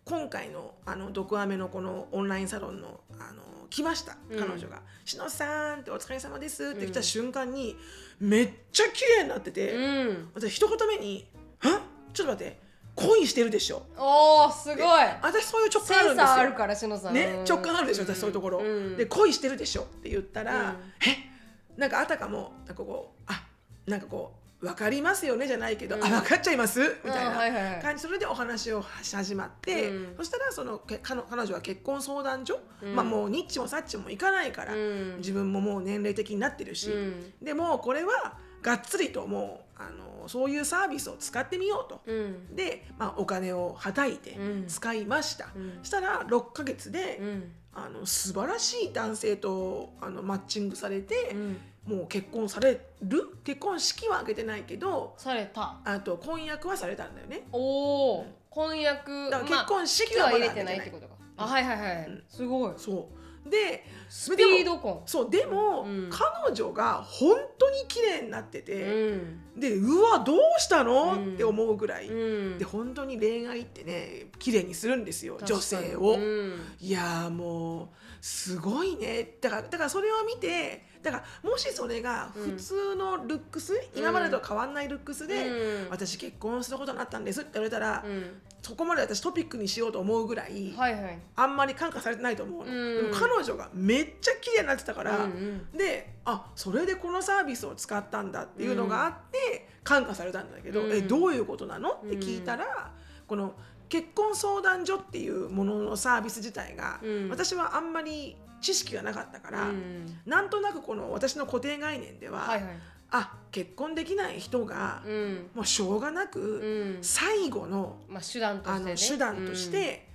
今回のあの毒アメのこのオンラインサロンのあの来ましたうん。彼女が「しのさん」って「お疲れ様です」って来た瞬間にめっちゃ綺麗になってて、うん。私一言目に「は？ちょっと待って恋してるでしょおーすごい」私そういう直セ感あるんですよ。ンサーあるからしのさん。ねうん直感あるでしょ私そういうところ、うん。で恋してるでしょって言ったら、うんえ？なんかあたかもなんかこうあ？なんかこう分かりますよね？じゃないけど、うん。あ分かっちゃいます？みたいうんはいはいはない。感じ。それでお話をし始まって、うん。そしたらそのけ彼彼女は結婚相談所、うん。まあもうニッチもサッチも行かないから、うん。自分ももう年齢的になってるし、うん。でもこれはがっつりともうあのそういうサービスを使ってみようと。うん。で、まあ、お金をはたいてうん。使いました、うん。したら6ヶ月で、うんあの素晴らしい男性とあのマッチングされてう、ん。もう結婚される？結婚式は挙げてないけどされた。あと婚約はされたんだよね。おお婚約だから結婚式まあはまだ式は入れてないってことか。あはいはいはい、うん。すごい。そうでスピード婚そうでも、うん。彼女が本当に綺麗になってうて、ん。でうわどうしたの、うん。って思うぐらい、うん。で本当に恋愛ってね綺麗にするんですよ女性を、うん。いやーもうすごいね。だからだからそれを見てだからもしそれが普通のルックス、今までと変わんないルックスで、うん。私結婚することになったんですって言われたら、うんそこまで私トピックにしようと思うぐらい、はいはい。あんまり感化されてないと思うの、うん。でも彼女がめっちゃ綺麗になってたから、うんであそれでこのサービスを使ったんだっていうのがあって、感化されたんだけど、うん。えどういうことなの？って聞いたら、この結婚相談所っていうもののサービス自体が、うん。私はあんまり知識がなかったから、うん。なんとなくこの私の固定概念では、はいはい。あ結婚できない人が、うん。もうしょうがなく、うん。最後のまあ手段とあしてね。の手段として、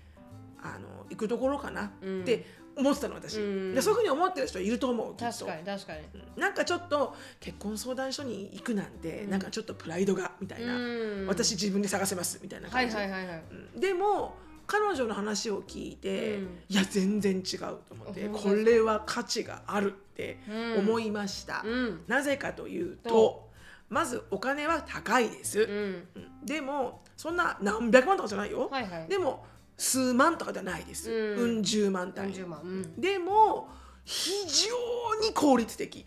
あの行くところかなうん。って思ってたの私、うん。でそういうふうに思ってる人いると思う確かに確かに。なんかちょっと結婚相談所に行くなんて、うん。なんかちょっとプライドがみたいな、うん。私自分で探せますみたいなはい感じ、はいはいはいうんでも彼女の話を聞いて、うん。いや全然違うと思ってこれは価値があるって思いました、うん。なぜかというととまずお金は高いです、うん。うん。でもそんな何百万とかじゃないよ、はいはい。でも数万とかじゃないです、うん。うん十万単位。40万。うん。でも非常に効率的、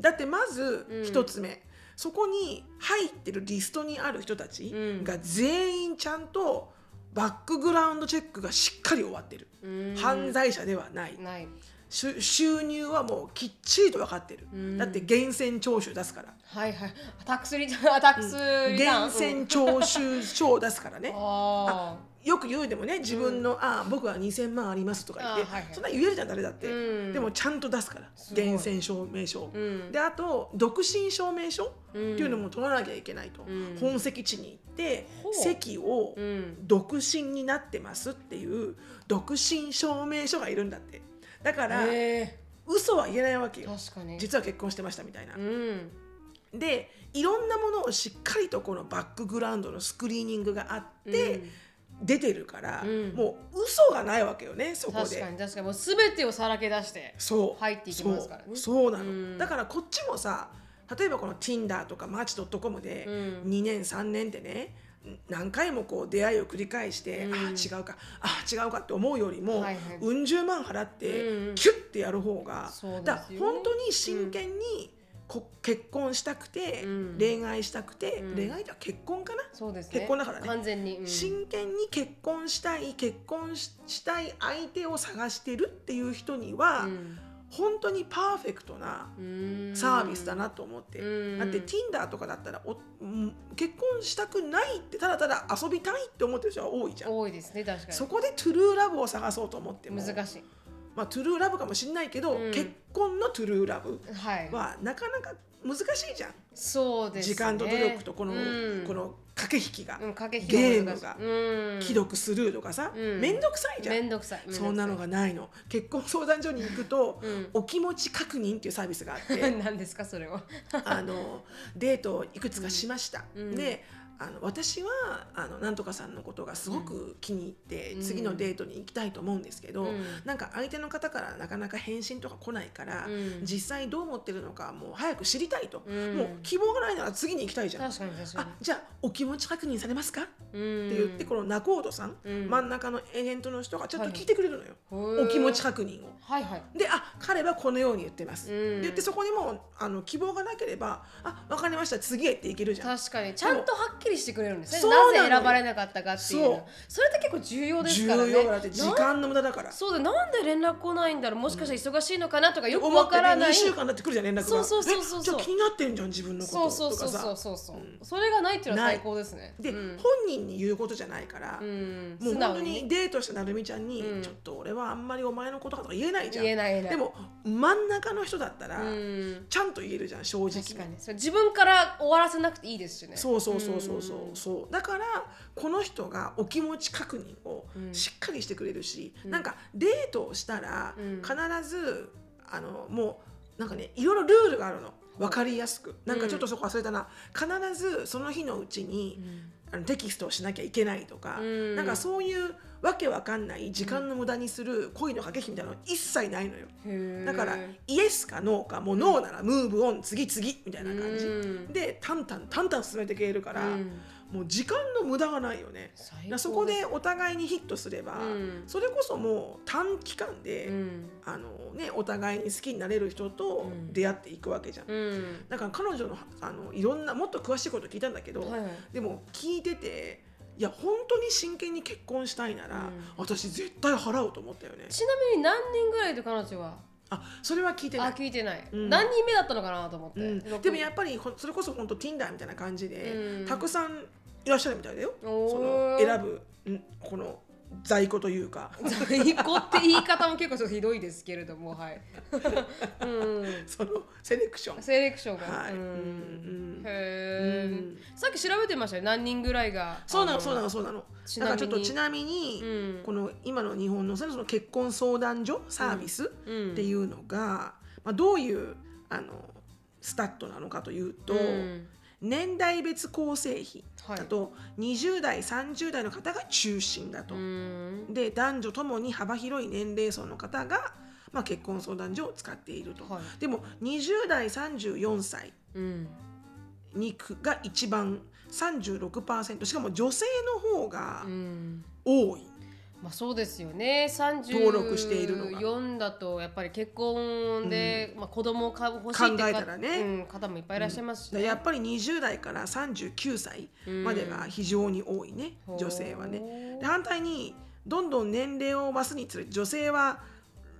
だってまずうん。一つ目、そこに入ってるリストにある人たちうん。が全員ちゃんとバックグラウンドチェックがしっかり終わってる、うん。犯罪者ではない収入はもうきっちりと分かってる、うん。だって源泉徴収出すから。はいはい。タックスリ タックスリターン源泉徴収書を出すからね、あよく言うでもね自分の、あ僕は2000万ありますとか言って、あはいはい。そんな言えるじゃん誰だって、うん。でもちゃんと出すから。源泉証明書、うん。であと独身証明書ってうんいうのも取らなきゃいけないと、うん。本籍地に行って籍をうん。独身になってますっていう独身証明書がいるんだってだからへ嘘は言えないわけえよ実は結婚してましたみたいな。う。ん。でいろんなものをしっかりとこのバックグラウンドのスクリーニングがあって、うん。出てるから、うん。もう嘘がないわけよねそこ確かで。に確かに。もう全てをさらけ出してそう。入っていきますからね。そう。そうなの、うん。だからこっちもさ例えばこの Tinder とか Match.com でうん。2年3年ってね何回もこう出会いを繰り返して、うん。ああ違うか。ああ違うかって思うよりも、はいはい。うん十万払って、うんキュッてやる方が、ね。だ本当に真剣にこ結婚したくて、うん。恋愛したくて、うん。恋愛とは結婚かな、そうですね。結婚だからね。完全に、うん。真剣に結婚したい結婚ししたい相手を探してるっていう人には、うん本当にパーフェクトなうん。サービスだなと思って、うん。だって Tinder とかだったらおうん結婚したくないってただただ遊びたいって思ってる人は多いじゃん。多いですね確かに。そこでトゥルーラブを探そうと思っても難しい。まあ、トゥルーラブかもしれないけど、うん。結婚のトゥルーラブはい。はなかなか難しいじゃん、そうですね。時間と努力とこの,、うん。この駆け引きが、うん、駆けゲ引き難しいームが。うん。既読スルーとかさ、うん。めんどくさいじゃん。めんどくさい。そんなのがないの。結婚相談所に行くと、うん。お気持ち確認っていうサービスがあって。何ですかそれは。あのデートをいくつかしました、うん。であの私はあのなんとかさんのことがすごく気に入って、うん。次のデートに行きたいと思うんですけど、うん。なんか相手の方からなかなか返信とか来ないから、うん。実際どう思ってるのかもう早く知りたいと、うん。もう希望がないなら次に行きたいじゃん。確かに確かあじゃあお気持ち確認されますか、にって言ってこの仲人さん、うん。真ん中のエージェントの人がちょっと聞いてくれるのよ、のお気持ち確認を。はいはい。であ彼はこのように言ってます、言ってそこにもあの希望がなければあ分かりました次へっていけるじゃん。確かに。ちゃんとはっきりしてくれるんですね。なぜ選ばれなかったかっていう。そう。それって結構重要ですからね。重要だって時間の無駄だから。そうだなんで連絡来ないんだろう。もしかしたら忙しいのかなとかよくわからない。2週間だってくるじゃん連絡がそうそうそうそう。えじゃあ気になってんじゃん自分のこと。そうそうそうそうそうそう、う。ん。それがないっていうのは最高ですね。で、うん。本人に言うことじゃないから、うん、もう本当ににデートしたなるみちゃんに、うん。ちょっと俺はあんまりお前のこととか言えないじゃん。言えないでも真ん中の人だったら、うん。ちゃんと言えるじゃん正直確かに。それ自分から終わらせなくていいですしね。そうそうそうそうそうう。ん。そう。だからこの人がお気持ち確認をうん。しっかりしてくれるし、うん。なんかデートをしたらうん。必ずあのもうなんかねいろいろルールがあるの。分かりやすく。なんかちょっとそこ忘れたな。必ずその日のうちに、あのテキストをしなきゃいけないとか、うん。なんかそういうわけわかんない時間の無駄にする恋の駆け引きみたいなの一切ないのよ。へー。だからイエスかノーかもうノーならムーブオン次次みたいな感じ、うん。でタンタンタンタン進めていけるから、うん。もう時間の無駄がないよね。そこでお互いにヒットすれば、うん。それこそもう短期間で、うん。あのね、お互いに好きになれる人とうん。出会っていくわけじゃん。うん。だから彼女のあのいろんなもっと詳しいこと聞いたんだけど、はいはい。でも聞いてていや本当に真剣に結婚したいなら、うん。私絶対払うと思ったよね。ちなみに何人ぐらいで彼女は？あそれは聞いてなあい。聞いてない、うん。何人目だったのかなと思って、うん、六でもやっぱりほそれこそ本当 Tinder みたいな感じで、うん。たくさんいらっしゃるみたいだよ。その選ぶんこの在庫というか。在庫って言い方も結構ちょっとひどいですけれどもはい、うん、そのセレクション。セレクションが、はい。ううんんへえ、っき調べてましたよ。何人ぐらいが。あそうなのそうなのそうなの。ちなみに。だからちょっとちなみに、うん。この今の日本のその結婚相談所サービスうん。っていうのが、まあ、どういうあのスタットなのかというと、うん。年代別構成比はい。だと20代30代の方が中心だと。うん。で男女ともに幅広い年齢層の方が、まあ、結婚相談所を使っていると。はい。でも20代34歳うんにくが一番36%しかも女性の方がうん。多い。まあそうですよね。登録しているのが。34だとやっぱり結婚で、まあ、子供をか欲しい考えたらね。うん、方もいっぱいいらっしゃいますし、ね。でやっぱり20代から39歳までが非常に多いね、う。ん女性はね。で反対にどんどん年齢を増すにつれて女性は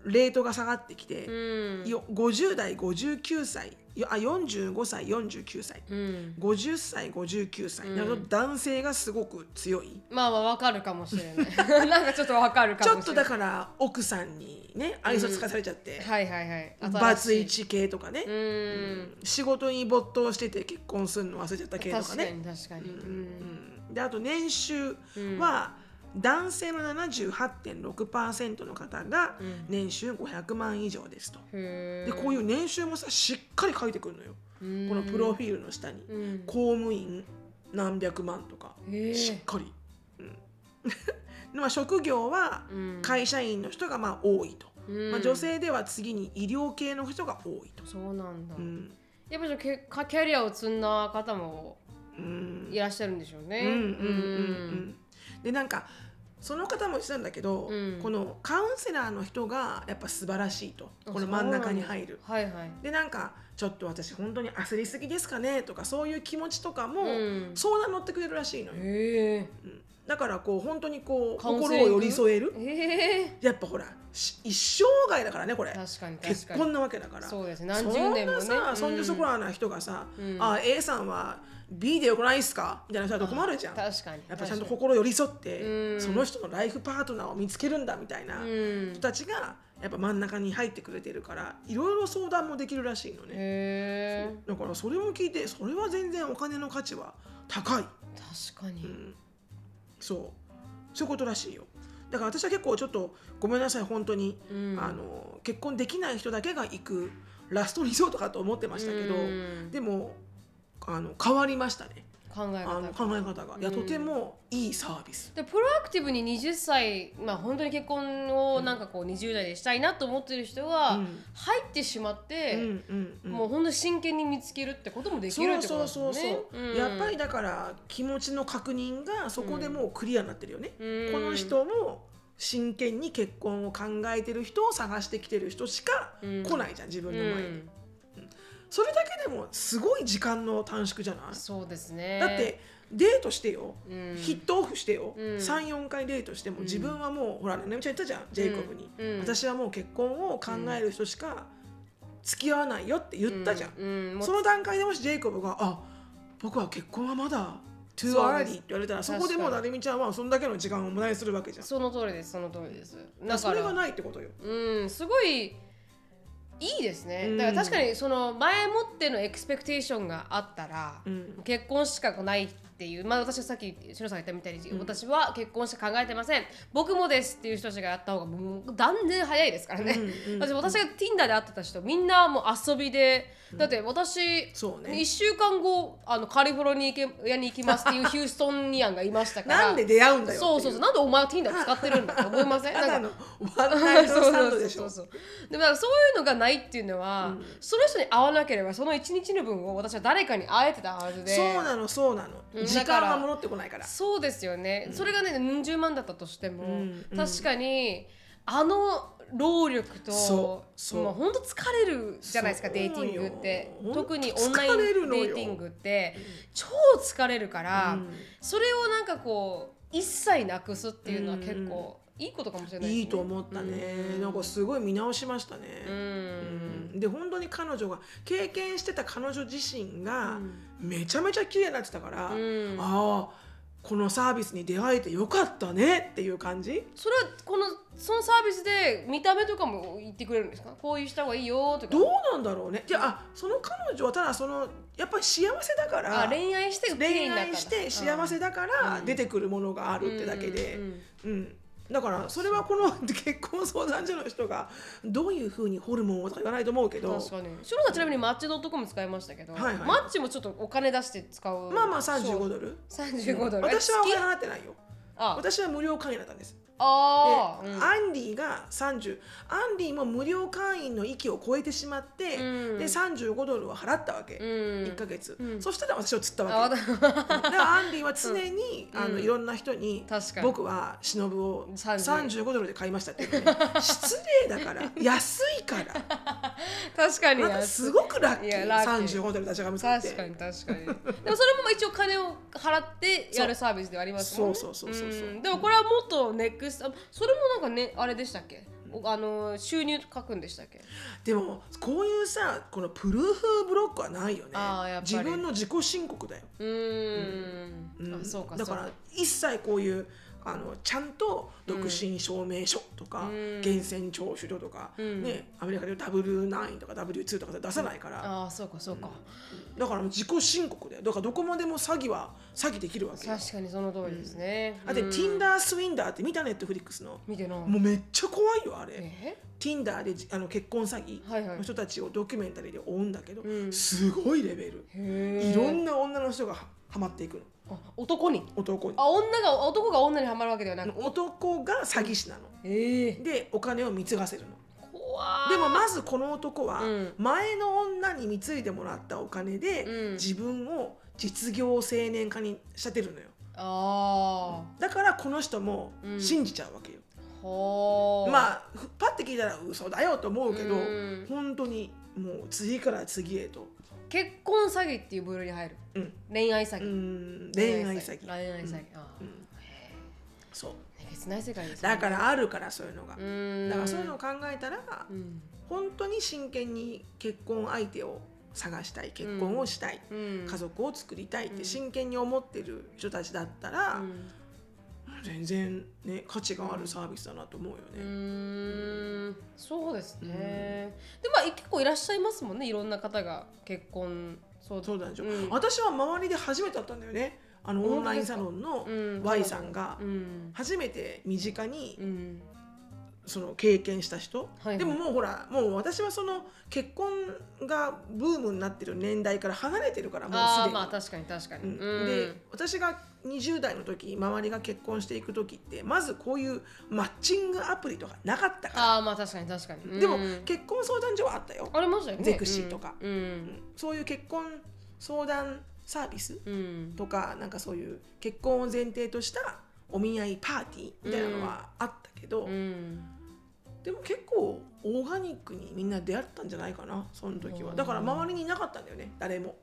レートが下がってきて、うん。よ50代59歳よあ45歳49歳。うん、50歳59歳、うん。男性がすごく強い。まあまあわかるかもしれない。なんかちょっとわかるかちょもしれない。っとだから奥さんにね愛想つかされちゃって、はいはいはい。バツイチ系とかね、うん。仕事に没頭してて結婚するの忘れちゃった系とか確かねに確かに、うんうんであと年収は男性の78.6%の方がうん。年収500万以上ですと。へでこういう年収もさしっかり書いてくるのよ。うん。このプロフィールの下に。うん。公務員何百万とか。しっかり。うん。でまあ職業はうん。会社員の人がまあ多いと、うん。まあ、女性では次に医療系の人が多いと。そうなんだ、うん。やっぱりけかキャリアを積んだ方もうん。いらっしゃるんでしょうね。うんうんうん。うんでなんかその方も言ってたんだけど、うんこのカウンセラーの人がやっぱ素晴らしいとあこの真ん中に入る。はいはい。でなんかちょっと私本当に焦りすぎですかねとかそういう気持ちとかもうん。相談乗ってくれるらしいのよ。うん。だからこう本当にこう心を寄り添える。へえ。やっぱほらし一生涯だからねこれ。結婚なわけだから。そうですね。何十年もね。そんなさ、うん。そんじょそこらな人がさ、うん。あ A さんは B でよくないっすか？みたいな人だと困るじゃん。確かに。やっぱちゃんと心寄り添って、うん。その人のライフパートナーを見つけるんだみたいな人。たちがやっぱ真ん中に入ってくれてるからいろいろ相談もできるらしいのね。だからそれも聞いてそれは全然お金の価値は高い、確かに、うん、そう。そういうことらしいよ。だから私は結構ちょっとごめんなさい本当に、うん。あの結婚できない人だけが行くラストリゾートかと思ってましたけど、うん。でもあの変わりましたね考え方あの考え方が。いやうん。とてもいいサービス、でプロアクティブに20歳まあ本当に結婚をなんかこう20代でしたいなと思ってる人はうん。入ってしまって、うんうんうん。もう本当に真剣に見つけるってこともできるってことですよね。そうそうそう、やっぱりだから気持ちの確認がそこでもうクリアになってるよね、うん。この人も真剣に結婚を考えてる人を探してきてる人しかうん。来ないじゃん自分の前に、うんそれだけでもすごい時間の短縮じゃない、そうですね。だってデートしてよ、うん。ヒットオフしてよ、うん。34回デートしても自分はもう、ほらねねみちゃん言ったじゃんジェイコブに、うん。私はもう結婚を考える人しか付き合わないよって言ったじゃん、その段階でもしジェイコブが「あ僕は結婚はまだ too early」って言われたらそこでもうなるみちゃんはそんだけの時間を無駄にするわけじゃん。その通りですその通りです。だからそれがないってことよ。うんすごいいいですね、うん。だから確かにその前もってのエクスペクテーションがあったら、うん。結婚しかないっていうまあ私はさっきしのさんが言ったみたいに、私は結婚しか考えてません。僕もですっていう人たちがやった方がもう断然早いですからね、うんうんだって私が Tinder で会ってた人みんなもう遊びで、だって私そうね。1週間後あのカリフォルニアに行きますっていうヒューストンニアンがいましたから。なんで出会うんだよそうそうそう。なんでお前は Tinder 使ってるんだって思いません？なんかのワンナイトスタンドでしょ。そうそうでもそういうのがないっていうのは、その人に会わなければその一日の分を私は誰かに会えてたはずで。そうなのそうなの。うん時間が戻ってこないから。そうですよね、それがね何十万だったとしても、うんうん。確かにあの労力とそうもう。本当疲れるじゃないですかデーティングって。よ特にオンラインデーティングって超疲れるから、うん。それをなんかこう一切なくすっていうのは結構いいことかもしれないね。いいと思ったね。うん。なんかすごい見直しましたね。うん。うん。で本当に彼女が経験してた彼女自身がめちゃめちゃ綺麗になってたから、うん。ああこのサービスに出会えてよかったねっていう感じ？それはこのそのサービスで見た目とかも言ってくれるんですか？こういうした方がいいよとか。どうなんだろうね。いやあその彼女はただそのやっぱり幸せだからあ恋愛して恋愛して幸せだからうん。出てくるものがあるってだけで、うんうん。うんだからそれはこの 結婚相談所の人がどういうふうにホルモンをとか言わないと思うけど確かに。シロさんちなみにマッチドットコム使いましたけど、はいはい。マッチもちょっとお金出して使う。まあまあ35ドル。35ドル。私はお金払ってないよ。あ。私は無料会員だったんですあー、うん。でアンディが30アンディも無料会員の域を超えてしまって、うん。で35ドルを払ったわけ、うん。1ヶ月、うん。そしたら私を釣ったあわわけただからアンディは常に、あのうん。いろんな人に僕は忍を30 35ドルで買いましたってね。失礼だから安いから。確かにすごくラッキー。ッキー。35ドル立ち上がって。確かに確かに。でもそれも一応金を払ってやるサービスではありますもんね。そうそうそうそうそう。ん。でもこれはもっとネクストそれもなんかねあれでしたっけ？おあの収入書くんでしたっけ？でもこういうさこのプルーフブロックはないよね。自分の自己申告だよ。うーん。うん。あそうかだから一切こういうあのちゃんと独身証明書とか、うん。源泉徴収書とか、うん。ね、アメリカでいう W9 とか W2 とか出さないから、ああそうかそうか、だから自己申告だよだからどこまでも詐欺は詐欺できるわけよ。確かにその通りですね、あで、うん。Tinder スウィンダーって見たネットフリックスの。見てない。もうめっちゃ怖いよあれ。え？Tinder でじあの結婚詐欺はいはい。の人たちをドキュメンタリーで追うんだけど、うん。すごいレベル。いろんな女の人がははまっていくの。あ男に？男に。あ女が男が女にはまるわけではなく？男が詐欺師なの。ええ。でお金を貢がせるの。怖でもまずこの男はうん。前の女に貢いでもらったお金でうん。自分を実業青年化に仕立てるのよ。あだからこの人もうん。信じちゃうわけよ、うまあふパッて聞いたら嘘だよと思うけど、うん。本当にもう次から次へと、結婚詐欺っていう部類に入る。うん。恋愛詐う欺、ん、恋愛詐欺。恋愛詐欺、ああ、うん。そう。えげつない世界ですね。だからあるからそういうのが、うん。だからそういうのを考えたら、うん。本当に真剣に結婚相手を探したい。結婚をしたい、うん。家族を作りたいっうんて真剣に思ってる人たちだったら、うん全然ね価値があるサービスだなと思うようね。ーんそうですね、でまあ結構いらっしゃいますもんねいろんな方が結婚。そうそうなんでしょ、うん。私は周りで初めて会ったんだよね。あのオンラインサロンのうん Y さんがうん。初めて身近にうんその経験した人、はいはい。でももうほらもう私はその結婚がブームになってる年代から離れてるからもうすでに。まあ確かに確かに、うん。うん。で私が20代の時周りが結婚していく時ってまずこういうマッチングアプリとかなかったかああまあ確かに確かに。らでもうん結婚相談所はあったよ、ありましたよねゼクシーとか。うん。うん。そういう結婚相談サービスうん。とかなんかそういう結婚を前提としたお見合いパーティーみたいなのはあったけど、うんでも結構オーガニックにみんな出会ったんじゃないかなその時は。だから周りにいなかったんだよね誰も。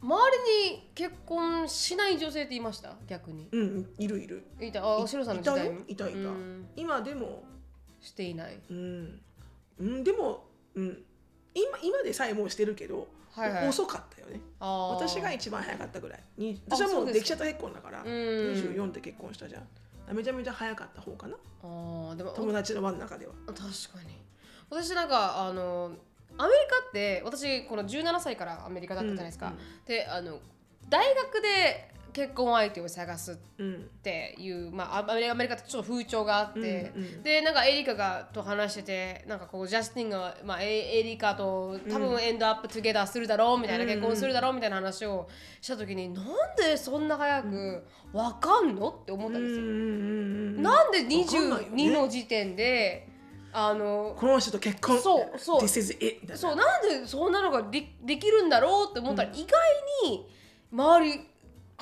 周りに結婚しない女性っていました？逆に。うんいるいる。いた？あおしろさんの時代いたよ？いたいた。うん。今でも。していない。うん、うん、でも、うん、今今でさえもうしてるけど、はいはい。遅かったよね。私が一番早かったぐらい私はもそうできちゃった結婚だから、うん。24で結婚したじゃんめちゃめちゃ早かった方かな。あーでも友達の輪の中では。確かに。私なんかあのアメリカって私この17歳からアメリカだったじゃないですか、うんうん。であの大学で結婚相手を探すっうんていう、まあ、アメリカアメリカってちょっと風潮があって、うんうん。でなんかエリカがと話しててなんかこうジャスティンが、まあ、エエリカと多分エンドアップトゥゲダーするだろうみたいな、うん結婚するだろうみたいな話をした時になんでそんな早くわかんのって思ったんですよ。んなんでわかんないよ22ねの時点であのこの人と結婚。そうそう。そうなんでそんなのがでできるんだろうって思ったら、意外に周り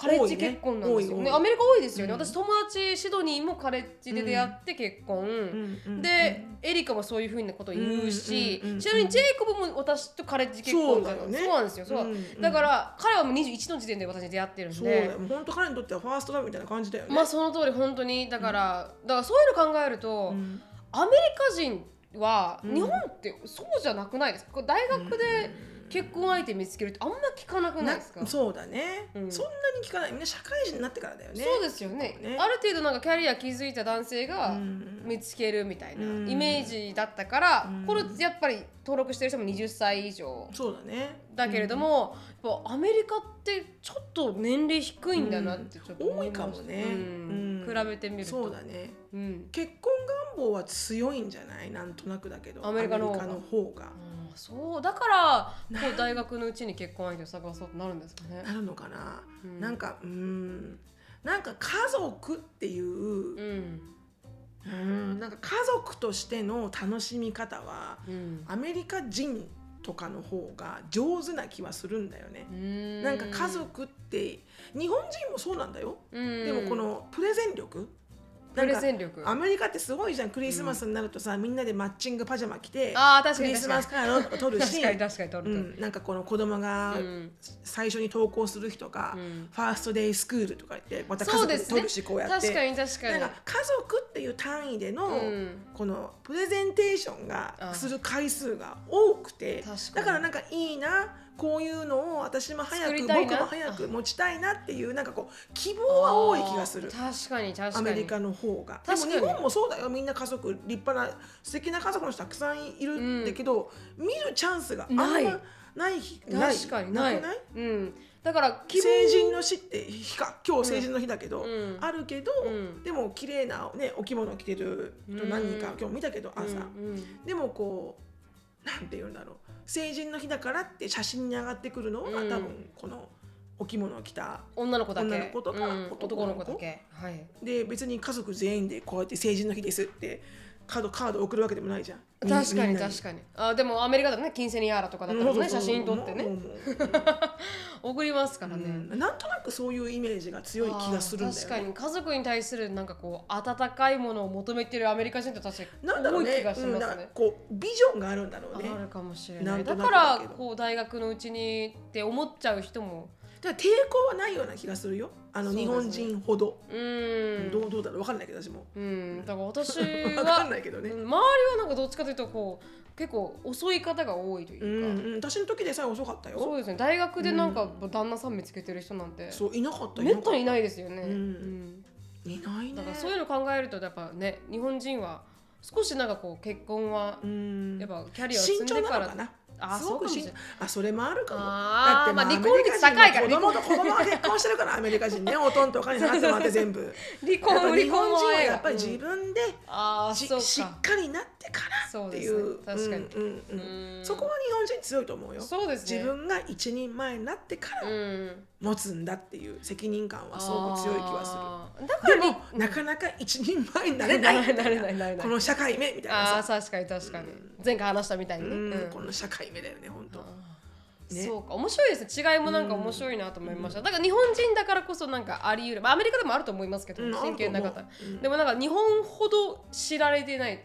カレッジ結婚なんですよ。ね。ねアメリカ多いですよね、うん。私友達シドニーもカレッジで出会って結婚、うんうんで、エリカもそういうふうなこと言うし、ちなみにジェイコブも私とカレッジ結婚だよね。そうなんですよ。そう、うんうん。だから彼はもう21の時点で私に出会ってるんそうだでよ。もう本当彼にとってはファーストラブみたいな感じだよね。まあその通り本当に。だから、だからそういうの考えると、うん。アメリカ人はうん日本ってそうじゃなくないですか、大学で結婚相手見つけるってあんま聞かなくないですか、なそうだね、うん。そんなに聞かない。みんな社会人になってからだよね。そうですよね。ね。ある程度なんかキャリア築いた男性がうん。見つけるみたいなうん。イメージだったから、うん。これやっぱり登録してる人も20歳以上そうだね。だけれども、やっぱアメリカってちょっと年齢低いんだなってちょっと思いました、多いかもね。うん。うん。比べてみると。そうだね。うん、結婚願望は強いんじゃない？なんとなくだけど。アメリカの方があーそう。だからなこう大学のうちに結婚相手を探そうとなるんですかね。なるのかな、うん。なんかうん。なんか家族っていううん。うんなんか家族としての楽しみ方はうん。アメリカ人とかの方が上手な気はするんだよね。うん。なんか家族って日本人もそうなんだよ。うん。でもこのプレゼン力プレゼン力アメリカってすごいじゃん。クリスマスになるとさ、みんなでマッチングパジャマ着てあー確かにクリスマスカードを撮るし確かに確かに取る。うん、なんかこの子供がうん。最初に登校する日とか、うん。ファーストデイスクールとか言ってまた家族で撮るし、こうやって。確かに確かに。なんか家族っていう単位での、うん。このプレゼンテーションがあする回数が多くてだからなんかいいなこういうのを私も早く僕も早く持ちたいなっていうなんかこう希望は多い気がする。確かに確かに。アメリカの方が。でも日本もそうだよ。みんな家族立派な素敵な家族の人たくさんいるんだけど、見るチャンスがあんまない。ない日ない。確かにないくない？うん、だから成人の日って日か。今日成人の日だけど、うん。あるけど、うん。でも綺麗なねお着物着てる人何人か、うん。今日見たけど朝、うんうん。でもこうなんて言うんだろう成人の日だからって写真に上がってくるの？は、うん。多分このお着物を着た女の子だけ。女の子とかうん。男男の子の子だけ。はい。で別に家族全員でこうやって成人の日ですってカードカード送るわけでもないじゃん。確かに確かかに。あでもアメリカだとねキンセニアーラとかだったらね写真撮ってね。送りますからね、なんとなくそういうイメージが強い気がするんだよ確かに。家族に対するなんかこう温かいものを求めてるアメリカ人って確かになんだろうね。多い気がしうん。ますね。こうビジョンがあるんだろうね。あるかもしれなないだからこう大学のうちにって思っちゃう人もだから抵抗はないような気がするよ。あのそうですね。日本人ほど、うーん。どうどうだろう。分かんないけど私も。うん。だから私分かはんないけどね、うん周りはなんかどっちかというとこう結構遅い方が多いというか、うんうん、私の時でさえ遅かったよ。そうですね。大学でなんか旦那さん見つけてる人なんて、そういなかっためったにいいないですよね、うん。うん。いないね。だからそういうの考えるとやっぱね日本人は少しなんかこう結婚はうん。やっぱキャリアを積んでから、慎重なのかなあすごくしあそれもあるかも。あーまあ離婚率高いから子供と子供が結婚してるからアメリカ人ね。おとんとお金払ってもらって全部。離婚やっぱ日本人は離婚やっぱり自分でああじそうしっかかりなってからっていう。確かに。うん。うん。そこは日本人強いと思うよ。そうですね。自分が一人前になってから。うん持つんだっていう責任感はすごく強い気はする。だからでもなかなか一人前になれないなれないこの社会目みたいなさ。ああ確かに確かに。前回話したみたいにね。うんうん。この社会目だよね本当。ね。そうか面白いですね。違いもなんか面白いなと思いました、だから日本人だからこそなんかあり得る、まあ、アメリカでもあると思いますけど、うん真剣な方ううん。でもなんか日本ほど知られてない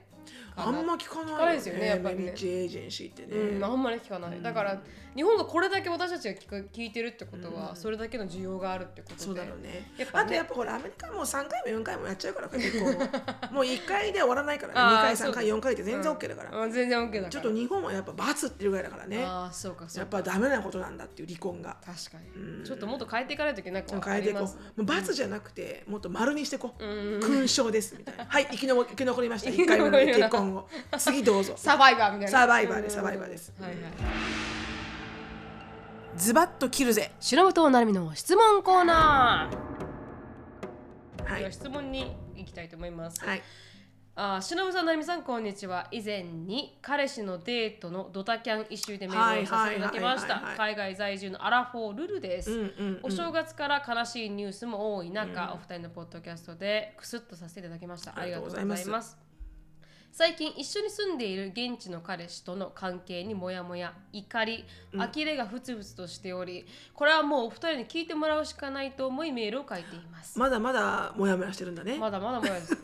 あんま聞かない聞かないですよねやっぱりね。エージェンシーってね、うん、あんまり聞かない、だから日本がこれだけ私たちが聞く聞いてるってことは、それだけの需要があるってことでそうだろうね。やっぱねあとやっぱほらアメリカもう3回も4回もやっちゃうから結構。もう1回で終わらないからね。あー2回3回そうです4回って全然 OK だから、うん。全然 OK だから。ちょっと日本はやっぱ罰っていうぐらいだからね。ああそうかそうやかっぱダメなことなんだっていう離婚が。確かに、うん。ちょっともっと変えていかないといけないか変えていこう。もう罰じゃなくてもっと丸にしていこう。うん勲章ですみたいな。はい生き残生き残りました。1回目の結婚を。次どうぞ。サバイバーみたいな。サバイバーでサバイバーです。はいはいズバッと切るぜ。しのぶとなるみの質問コーナー、はい。では質問に行きたいと思います、はい。あーしのぶさんなるみさんこんにちは。以前に彼氏のデートのドタキャンイシューでメールをさせていただきました。海外在住のアラフォールルです、うんうんうんお正月から悲しいニュースも多い中、お二人のポッドキャストでクスッとさせていただきました。あありがとうございます最近一緒に住んでいる現地の彼氏との関係にモヤモヤ怒り呆れがふつふつとしておりこれはもうお二人に聞いてもらうしかないと思いメールを書いています。まだまだモヤモヤしてるんだね。まだまだもやです、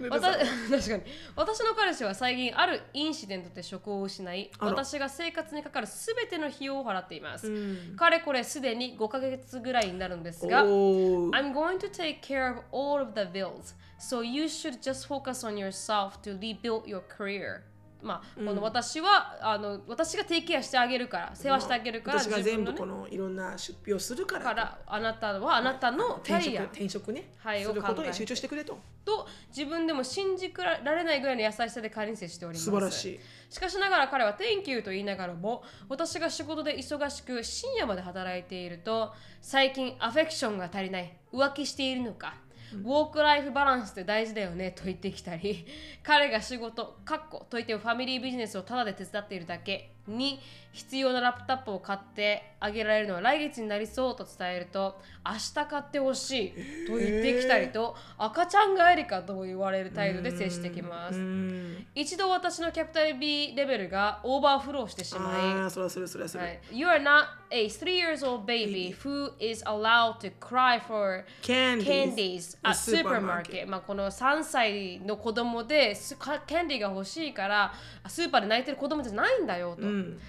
うん、わた 確かに。私の彼氏は最近あるインシデントで職を失い私が生活にかかるすべての費用を払っています、うん。かれこれすでに5ヶ月ぐらいになるんですが I'm going to take care of all of the bills so you should just focus on yourself to rebuild your career. まあ、この私はあの私がテイクケアしてあげるから世話してあげるから私が全部このいろんな出費をするから。からあなたはあなたのキャリア転職ね、はいすることに集中してくれと。と自分でも信じられないぐらいの優しさで仮に接しております。素晴らしい。しかしながら彼は Thank you と言いながらも私が仕事で忙しく深夜まで働いていると最近アフェクションが足りない。浮気しているのかウォークライフバランスって大事だよねと言ってきたり。彼が仕事かっこといってファミリービジネスをただで手伝っているだけ。に必要なラップトップを買ってあげられるのは来月になりそうと伝えると明日買ってほしいと言ってきたりと赤ちゃん帰りかとも言われる態度で接してきます。うん一度私のキャピタル B レベルがオーバーフローしてしまいそれはそれそれはそれ、は。い、You are not a three years old baby who is allowed to cry for Candies at supermarket. まあこの3歳の子供でキャンディーが欲しいからスーパーで泣いてる子供じゃないんだよと、うん、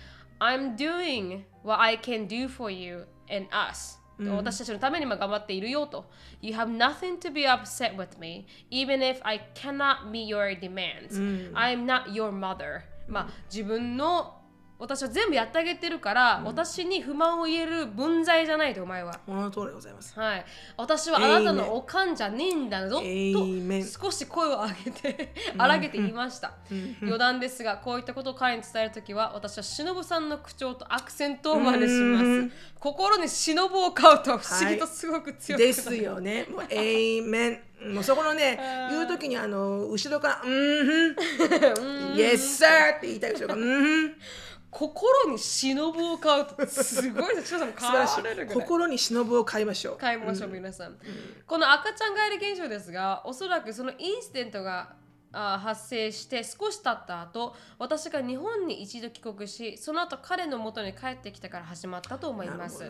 I'm doing what I can do for you and us、私たちのために今頑張っているよと You have nothing to be upset with me even if I cannot meet your demands、I'm not your mother まあ自分の 私は全部やってあげてるから、私に不満を言える分際じゃないとお前は。この通りでございます。はい、私はあなたのおかんじゃねえんだぞと少し声を上げて荒げて言いました、余談ですがこういったことを彼に伝えるときは私は忍さんの口調とアクセントを真似します。心に忍を買うと不思議とすごく強くなる、ですよね。もうエイメンもうそこのね 言うときにあの後ろから「うんふん。Yes sir」って言いたい後ろから「うんふん」心に忍を買うとすごいです。さんも買われるぐらい。い心に忍を買いましょう買いましょう、皆さん。この赤ちゃん帰り現象ですが、おそらくそのインシデントがあー発生して少し経った後、私が日本に一度帰国し、その後彼の元に帰ってきたから始まったと思います。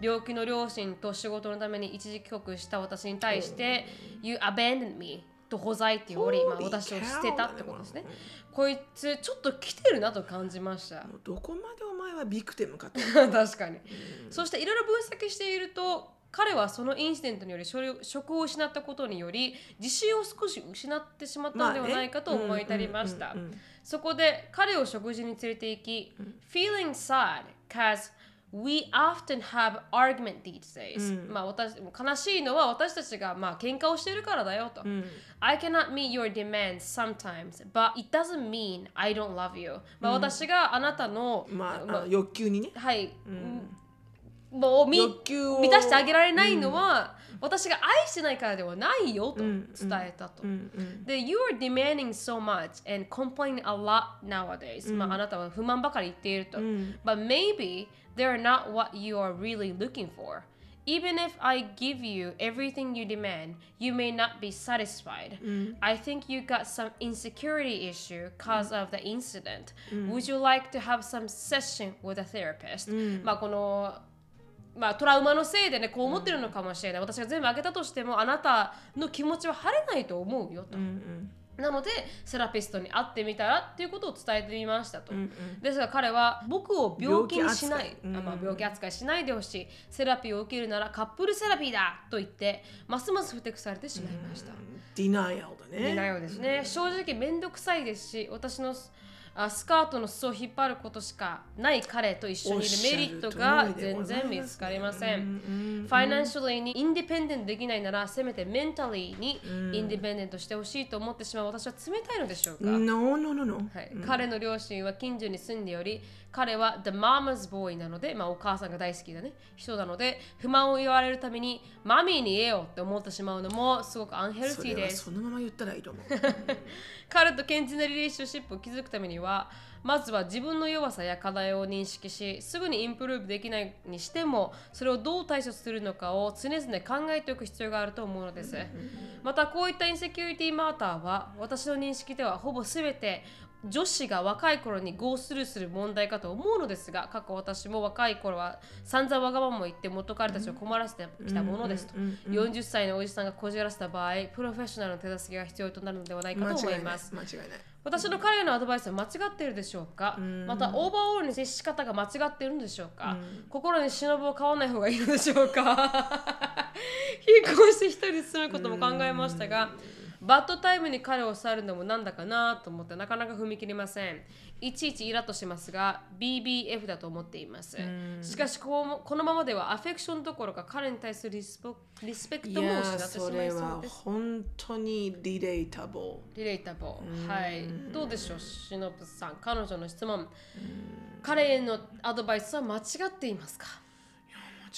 病気の両親と仕事のために一時帰国した私に対して、You abandoned me とほざいており、まあ、私を捨てたってことですね。こいつちょっと来てるなと感じました。どこまでお前はビクテムかと。確かに、そしていろいろ分析していると彼はそのインシデントにより職職を失ったことにより自信を少し失ってしまったのではないかと思い至りました。うんうんうんうんそこで彼を食事に連れて行き、Feeling sad cause We often have argument these days、まあ私悲しいのは私たちがまあ喧嘩をしているからだよと、I cannot meet your demands sometimes but it doesn't mean I don't love you、まあ私があなたの、まあ、あの欲求にねはい、もうみ欲求を満たしてあげられないのは、私が愛してないからではないよと伝えたと。で、You are demanding so much and complaining a lot nowadays、まああなたは不満ばかり言っていると。But maybe they're not what you are really looking for. Even if I give you everything you demand, you may not be satisfied. I think you got some insecurity issue because of the incident. Would you like to have some session with a therapist? まあこのまあ、トラウマのせいでねこう思ってるのかもしれない、私が全部あげたとしてもあなたの気持ちは晴れないと思うよと、 なのでセラピストに会ってみたらっていうことを伝えてみましたと、ですが彼は僕を病気にしない。病気扱い。あまあ、病気扱いしないでほしい。セラピーを受けるならカップルセラピーだ。と言ってますますふてくされてしまいました、ディナイアルだね。なようですね、正直めんどくさいですし私のあスカートの裾を引っ張ることしかない彼と一緒にいるメリットが全然見つかりません。ファイナンシャルにインディペンデントできないならせめてメンタリーにインディペンデントしてほしいと思ってしまう。私は冷たいのでしょうか、No, no, no, no. はい。彼の両親は近所に住んでおり彼は The Mama's Boy なので、まあ、お母さんが大好きな、ね、人なので不満を言われるためにマミーに言えよって思ってしまうのもすごくアンヘルティですそのまま言ったらいいと思う。彼と健全なリレーションシップを築くためにはまずは自分の弱さや課題を認識しすぐにインプルーブできないにしてもそれをどう対処するのかを常々考えておく必要があると思うのです。またこういったインセキュリティマーターは私の認識ではほぼ全て女子が若い頃にゴースルーする問題かと思うのですが過去私も若い頃は散々わがままを言って元彼たちを困らせてきたものですと。40歳のおじさんがこじらせた場合プロフェッショナルの手助けが必要となるのではないかと思いま。ますす。間違いない。私の彼へのアドバイスは間違っているでしょうか？またオーバーオールに接し方が間違っているのでしょうか、心に忍を買わない方がいいのでしょうか？引っ越して一人で住むことも考えましたがバッドタイムに彼を去るのもなんだかなと思ってなかなか踏み切りませんいちいちイラッとしますが BBF だと思っていますしかしこうこのままではアフェクションどころか彼に対するリスペリスペクいトもや失ってしまそれいそうはです本当にリレータブル。リレータボー。はい。どうでしょう、しのぶさん。彼女の質問。彼へのアドバイスは間違っていますか？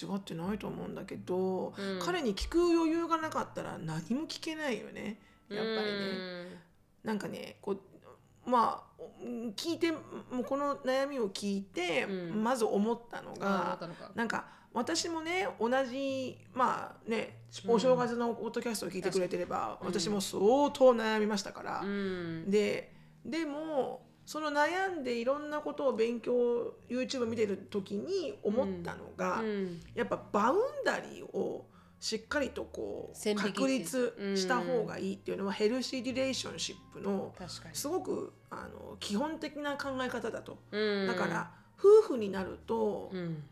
間違ってないと思うんだけど、彼に聞く余裕がなかったら何も聞けないよねやっぱりね。なんかねこうまあうん聞いてもうこの悩みを聞いて、うん。まず思ったのがなんか私もね同じまあねお正月のポッドキャストを聞いてくれてれば、私も相当悩みましたから、うん。ででもその悩んでいろんなことを勉強 YouTube 見てる時に思ったのが、うん。やっぱバウンダリーをしっかりとこう確立した方がいいっていうのはヘルシーリレーションシップの。すごくあの基本的な考え方だと。うんだから夫婦になると、うん。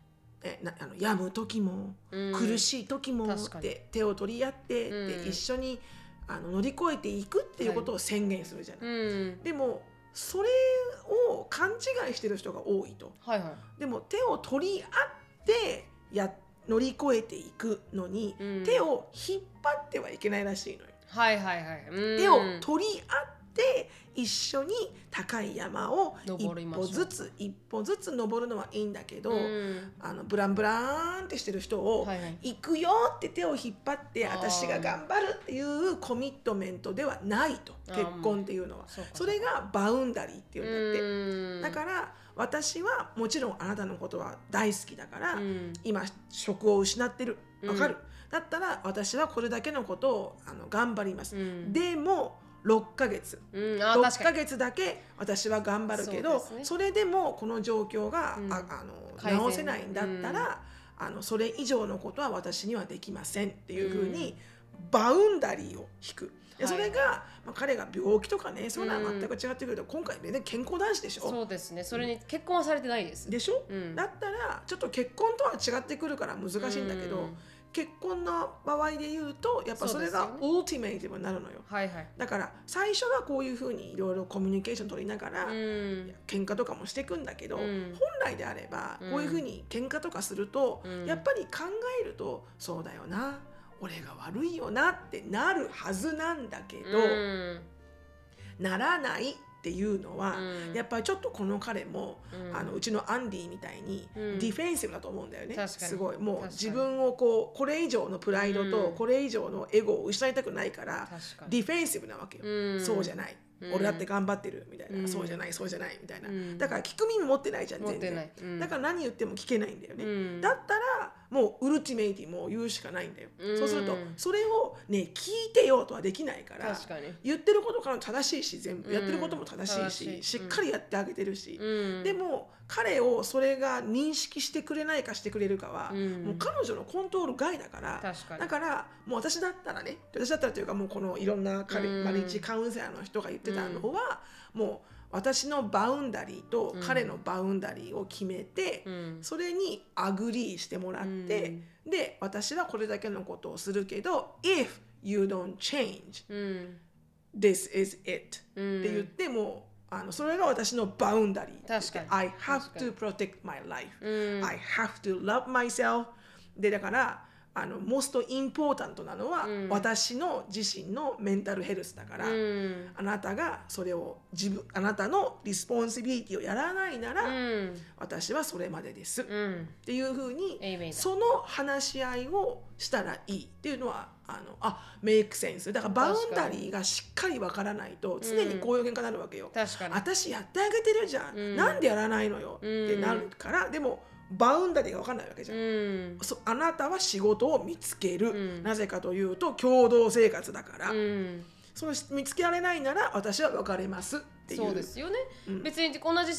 えなあの病む時も、うん苦しい時もって手を取り合って、うんで一緒にあの乗り越えていくっていうことを宣言するじゃない。うん。でもそれを勘違いしてる人が多いと。はいはい。でも手を取り合ってや乗り越えていくのに、うん。手を引っ張ってはいけないらしいのよ。はいはいはい。うん。手を取り合って一緒に高い山を一歩ずつ一歩ずつ登るのはいいんだけど、うん。あのブランブラーンってしてる人を、はいはい行くよって手を引っ張って私が頑張るっていうコミットメントではないと。結婚っていうのは。それがバウンダリーっていうんだって。うん。だから私はもちろんあなたのことは大好きだから、うん。今職を失ってる。わかる、うんだったら私はこれだけのことをあの頑張ります、うん。でも6ヶ月。うん。あ6確かに。ヶ月だけ私は頑張るけどそ,、ね。れでもこの状況が、うん。ああの直せないんだったら、あのそれ以上のことは私にはできませんっていうふうに、バウンダリーを引く。ではい。それが、まあ、彼が病気とかねそういうのは全く違ってくると、今回ね健康男子でしょ？そうですね。それに結婚はされてないです。でしょ、うん。だったらちょっと結婚とは違ってくるから難しいんだけど、うん。結婚の場合で言うとやっぱそれがオルティメイティブになるのよ。はいはい。だから最初はこういうふうにいろいろコミュニケーション取りながら、うん。喧嘩とかもしていくんだけど、うん。本来であればこういうふうに喧嘩とかすると、うん。やっぱり考えるとそうだよな俺が悪いよなってなるはずなんだけど、うん。ならないっていうのは、うん。やっぱりちょっとこの彼も、うん。あのうちのアンディみたいにうん。ディフェンシブだと思うんだよね、すごい。もう自分をこうこれ以上のプライドとうん。これ以上のエゴを失いたくないから、ディフェンシブなわけよ、うん。そうじゃない、うん。俺だって頑張ってるみたいな、うん。そうじゃないそうじゃないみたいな、うん。だから聞く耳持ってないじゃん全然。だから何言っても聞けないんだよね、うん。だったらもうウルティメイティも言うしかないんだよ、うん。そうするとそれをね聞いてよとはできないから言ってることから正しいし全部、うん。やってることも正しい正ししっかりやってあげてるし、うん。でも彼をそれが認識してくれないかしてくれるかは、うん。もう彼女のコントロール外だからだからもう私だったらね私だったらというかもうこのいろんな彼、うん marriage counselor の人が言ってたのは、もう私の boundary と彼の boundary を決めて、うん。それに agree してもらって、で私はこれだけのことをするけど if you don't change うん。this is it、うん。って言ってもあのそれが私の boundary 確かに I have to protect my life、うん I have to love myself でだからあの most important なのは、うん。私の自身のメンタルヘルスだから、うん。あなたがそれを自分あなたの responsibility をやらないなら、うん。私はそれまでです、っうん。ていうふうにその話し合いをしたらいいっていうのはあのあメイクセンスだからバウンダリーがしっかりわからないと常にこういう喧嘩になるわけよ、確かに。私やってあげてるじゃん。なんでやらないのよ？ってなるから、でもバウンダリーが分かんないわけじゃん、うん。そあなたは仕事を見つける、うん。なぜかというと共同生活だから、うん。その見つけられないなら私は別れますっていう。そうですよね、うん。別に同じ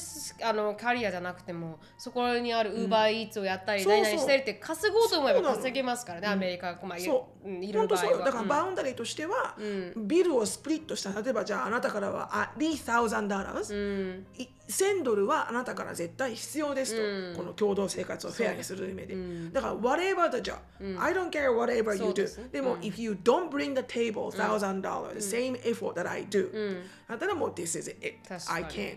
あのキャリアじゃなくてもそこにあるウーバーイーツをやったり、何々したりって稼ごうと思えば稼げますからね、うんアメリカ、まあ、いそう。うんいる場合は。だからバウンダリーとしては、うん。ビルをスプリットした。例えばじゃああなたからはあ3000ドル、うん。い1000ドルはあなたから絶対必要ですと、うんこの共同生活をフェアにする意味で、うんだから whatever the job、うん I don't care whatever そ you うで do すねでも、うん if you don't bring the table thousand dollars、the same effort that I do、うんだったらもう this is it 確か I に can't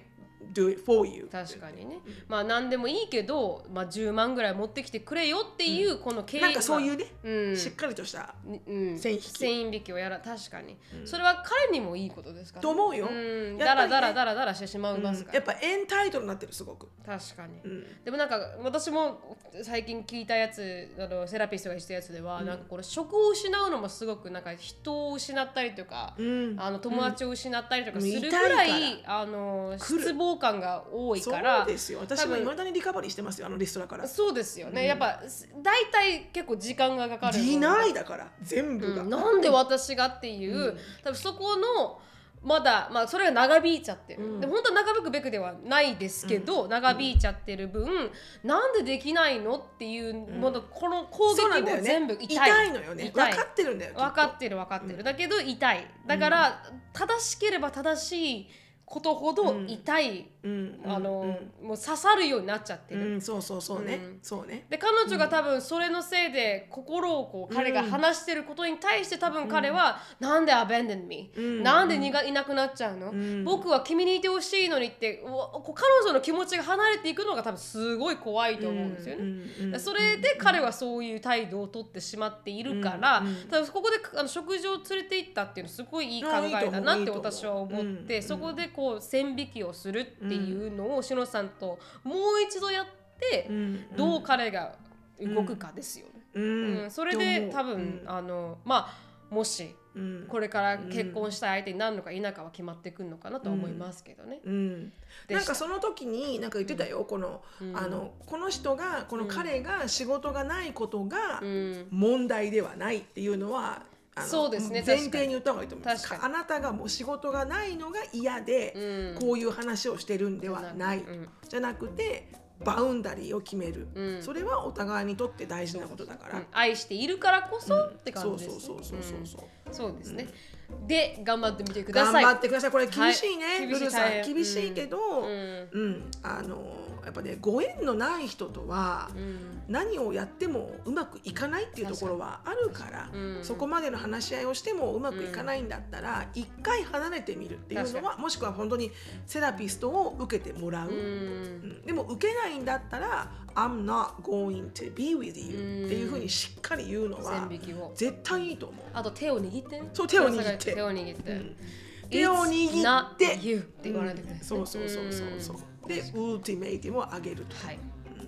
do it for you. 確かにね、まあ何でもいいけど、まあ、10万ぐらい持ってきてくれよっていうこの経営なんかそういうね、うん。しっかりとしたうん、線引き。線引きをやら確かに、それは彼にもいいことですから、と思うよ。うん、だらだらだらだらしてしまいますから、やっぱエンタイトルになってるすごく、確かに、うん。でもなんか私も最近聞いたやつあのセラピストが言ってたやつでは、なんかこれ職を失うのもすごくなんか人を失ったりとか、うん。あの友達を失ったりとかうんするぐらい,、あの失望感が多いそからうですよ。私もいまだにリカバリーしてますよあのリストラから。そうですよね、やっぱ大体結構時間がかかるディナイだから全部が、うん。なんで私がっていう、多分そこのまだ、まあ、それが長引いちゃってる、うん。で本当は長引くべくではないですけど、長引いちゃってる分、なんでできないのっていう、ものこの攻撃も全部痛い。痛いのよね。分かってるんだよ分かってる分かってる、だけど痛い。だから、正しければ正しいことほど痛い、うんあのうん。もう刺さるようになっちゃってる、うん、そうそうそうね、うん。そうね。で彼女が多分それのせいで心をこう彼が話してることに対して多分彼は「なんで abandon me、うん。なんでにがいなくなっちゃうの、ん。僕は君にいてほしいのに」って彼女の気持ちが離れていくのが多分すごい怖いと思うんですよね。それで彼はそういう態度をとってしまっているから、うんここであの食事を連れて行ったっていうのすごいいい考えだなって私は思って、うん。そこでこう線引きをするっていうのをしのさんともう一度やって、うん。どう彼が動くかですよね。うん。うん。それで多分、うん。あのまあもしうん。これから結婚したい相手になるのか否かは決まってくるのかなとは思いますけどね。うん、なんかその時になんか言ってたよ、この,、あのこの人がこの彼が仕事がないことがうん。問題ではないっていうのは、そうですね。前提に言った方がいいと思います。確かあなたがもう仕事がないのが嫌で、うん。こういう話をしてるんではない、うん。じゃなくてバウンダリーを決める、うん。それはお互いにとって大事なことだから、うん。愛しているからこそって感じです、ね。そうそうそうそうそうそう、うん。そうですね。で頑張ってみてくだ頑さい。張ってください。これ厳しいね、はい。厳しい厳しいけど、うん。うん、あのやっぱねご縁のない人とはうん。何をやってもうまくいかないっていうところはあるから、うん。そこまでの話し合いをしてもうまくいかないんだったら一、回離れてみるっていうの確はもしくは本当にセラピストを受けてもらう、ううん。んでも受けないんだったら「I'm not going to be with you」うん。っていうふうにしっかり言うのは絶対いいと思う。あと手を握ってね。そう手を握って手を握って、うん。手を握って。you って言わないといけないうん。そうそうそうそうそう。でウルティメイティムを上げると。はい。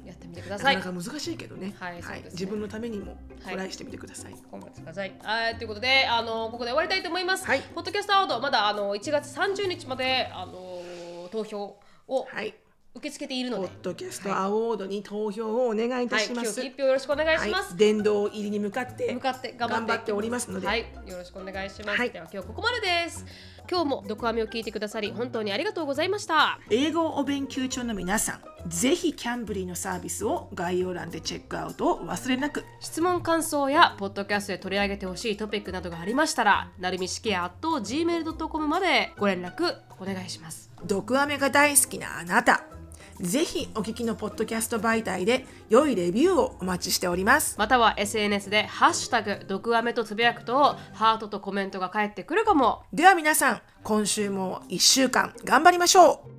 やってみてください。なかなか難しいけどね。はいそうですね。自分のためにもはいトライしてみてください、頑張ってください。はい、ということで、あのここで終わりたいと思います。はい。ポッドキャストアワードまだあの1月30日まであの投票をはい受け付けているので、ポッドキャストアワードに投票をお願いいたはい、します、今日一票よろしくお願いします。はい、殿堂入りに向かって向かって頑張って。頑張っておりますので、はい、よろしくお願いします。はい。では今日ここまでです。今日も毒アメを聞いてくださり本当にありがとうございました。英語お勉強中の皆さんぜひキャンブリーのサービスを概要欄でチェックアウトをお忘れなく。質問感想やポッドキャストで取り上げてほしいトピックなどがありましたら、なるみしきや gmail.com までご連絡お願いします。毒アメが大好きなあなたぜひお聞きのポッドキャスト媒体で良いレビューをお待ちしております。または SNS で「ハッシュタグ毒アメ」とつぶやくとハートとコメントが返ってくるかも。では皆さん今週も1週間頑張りましょう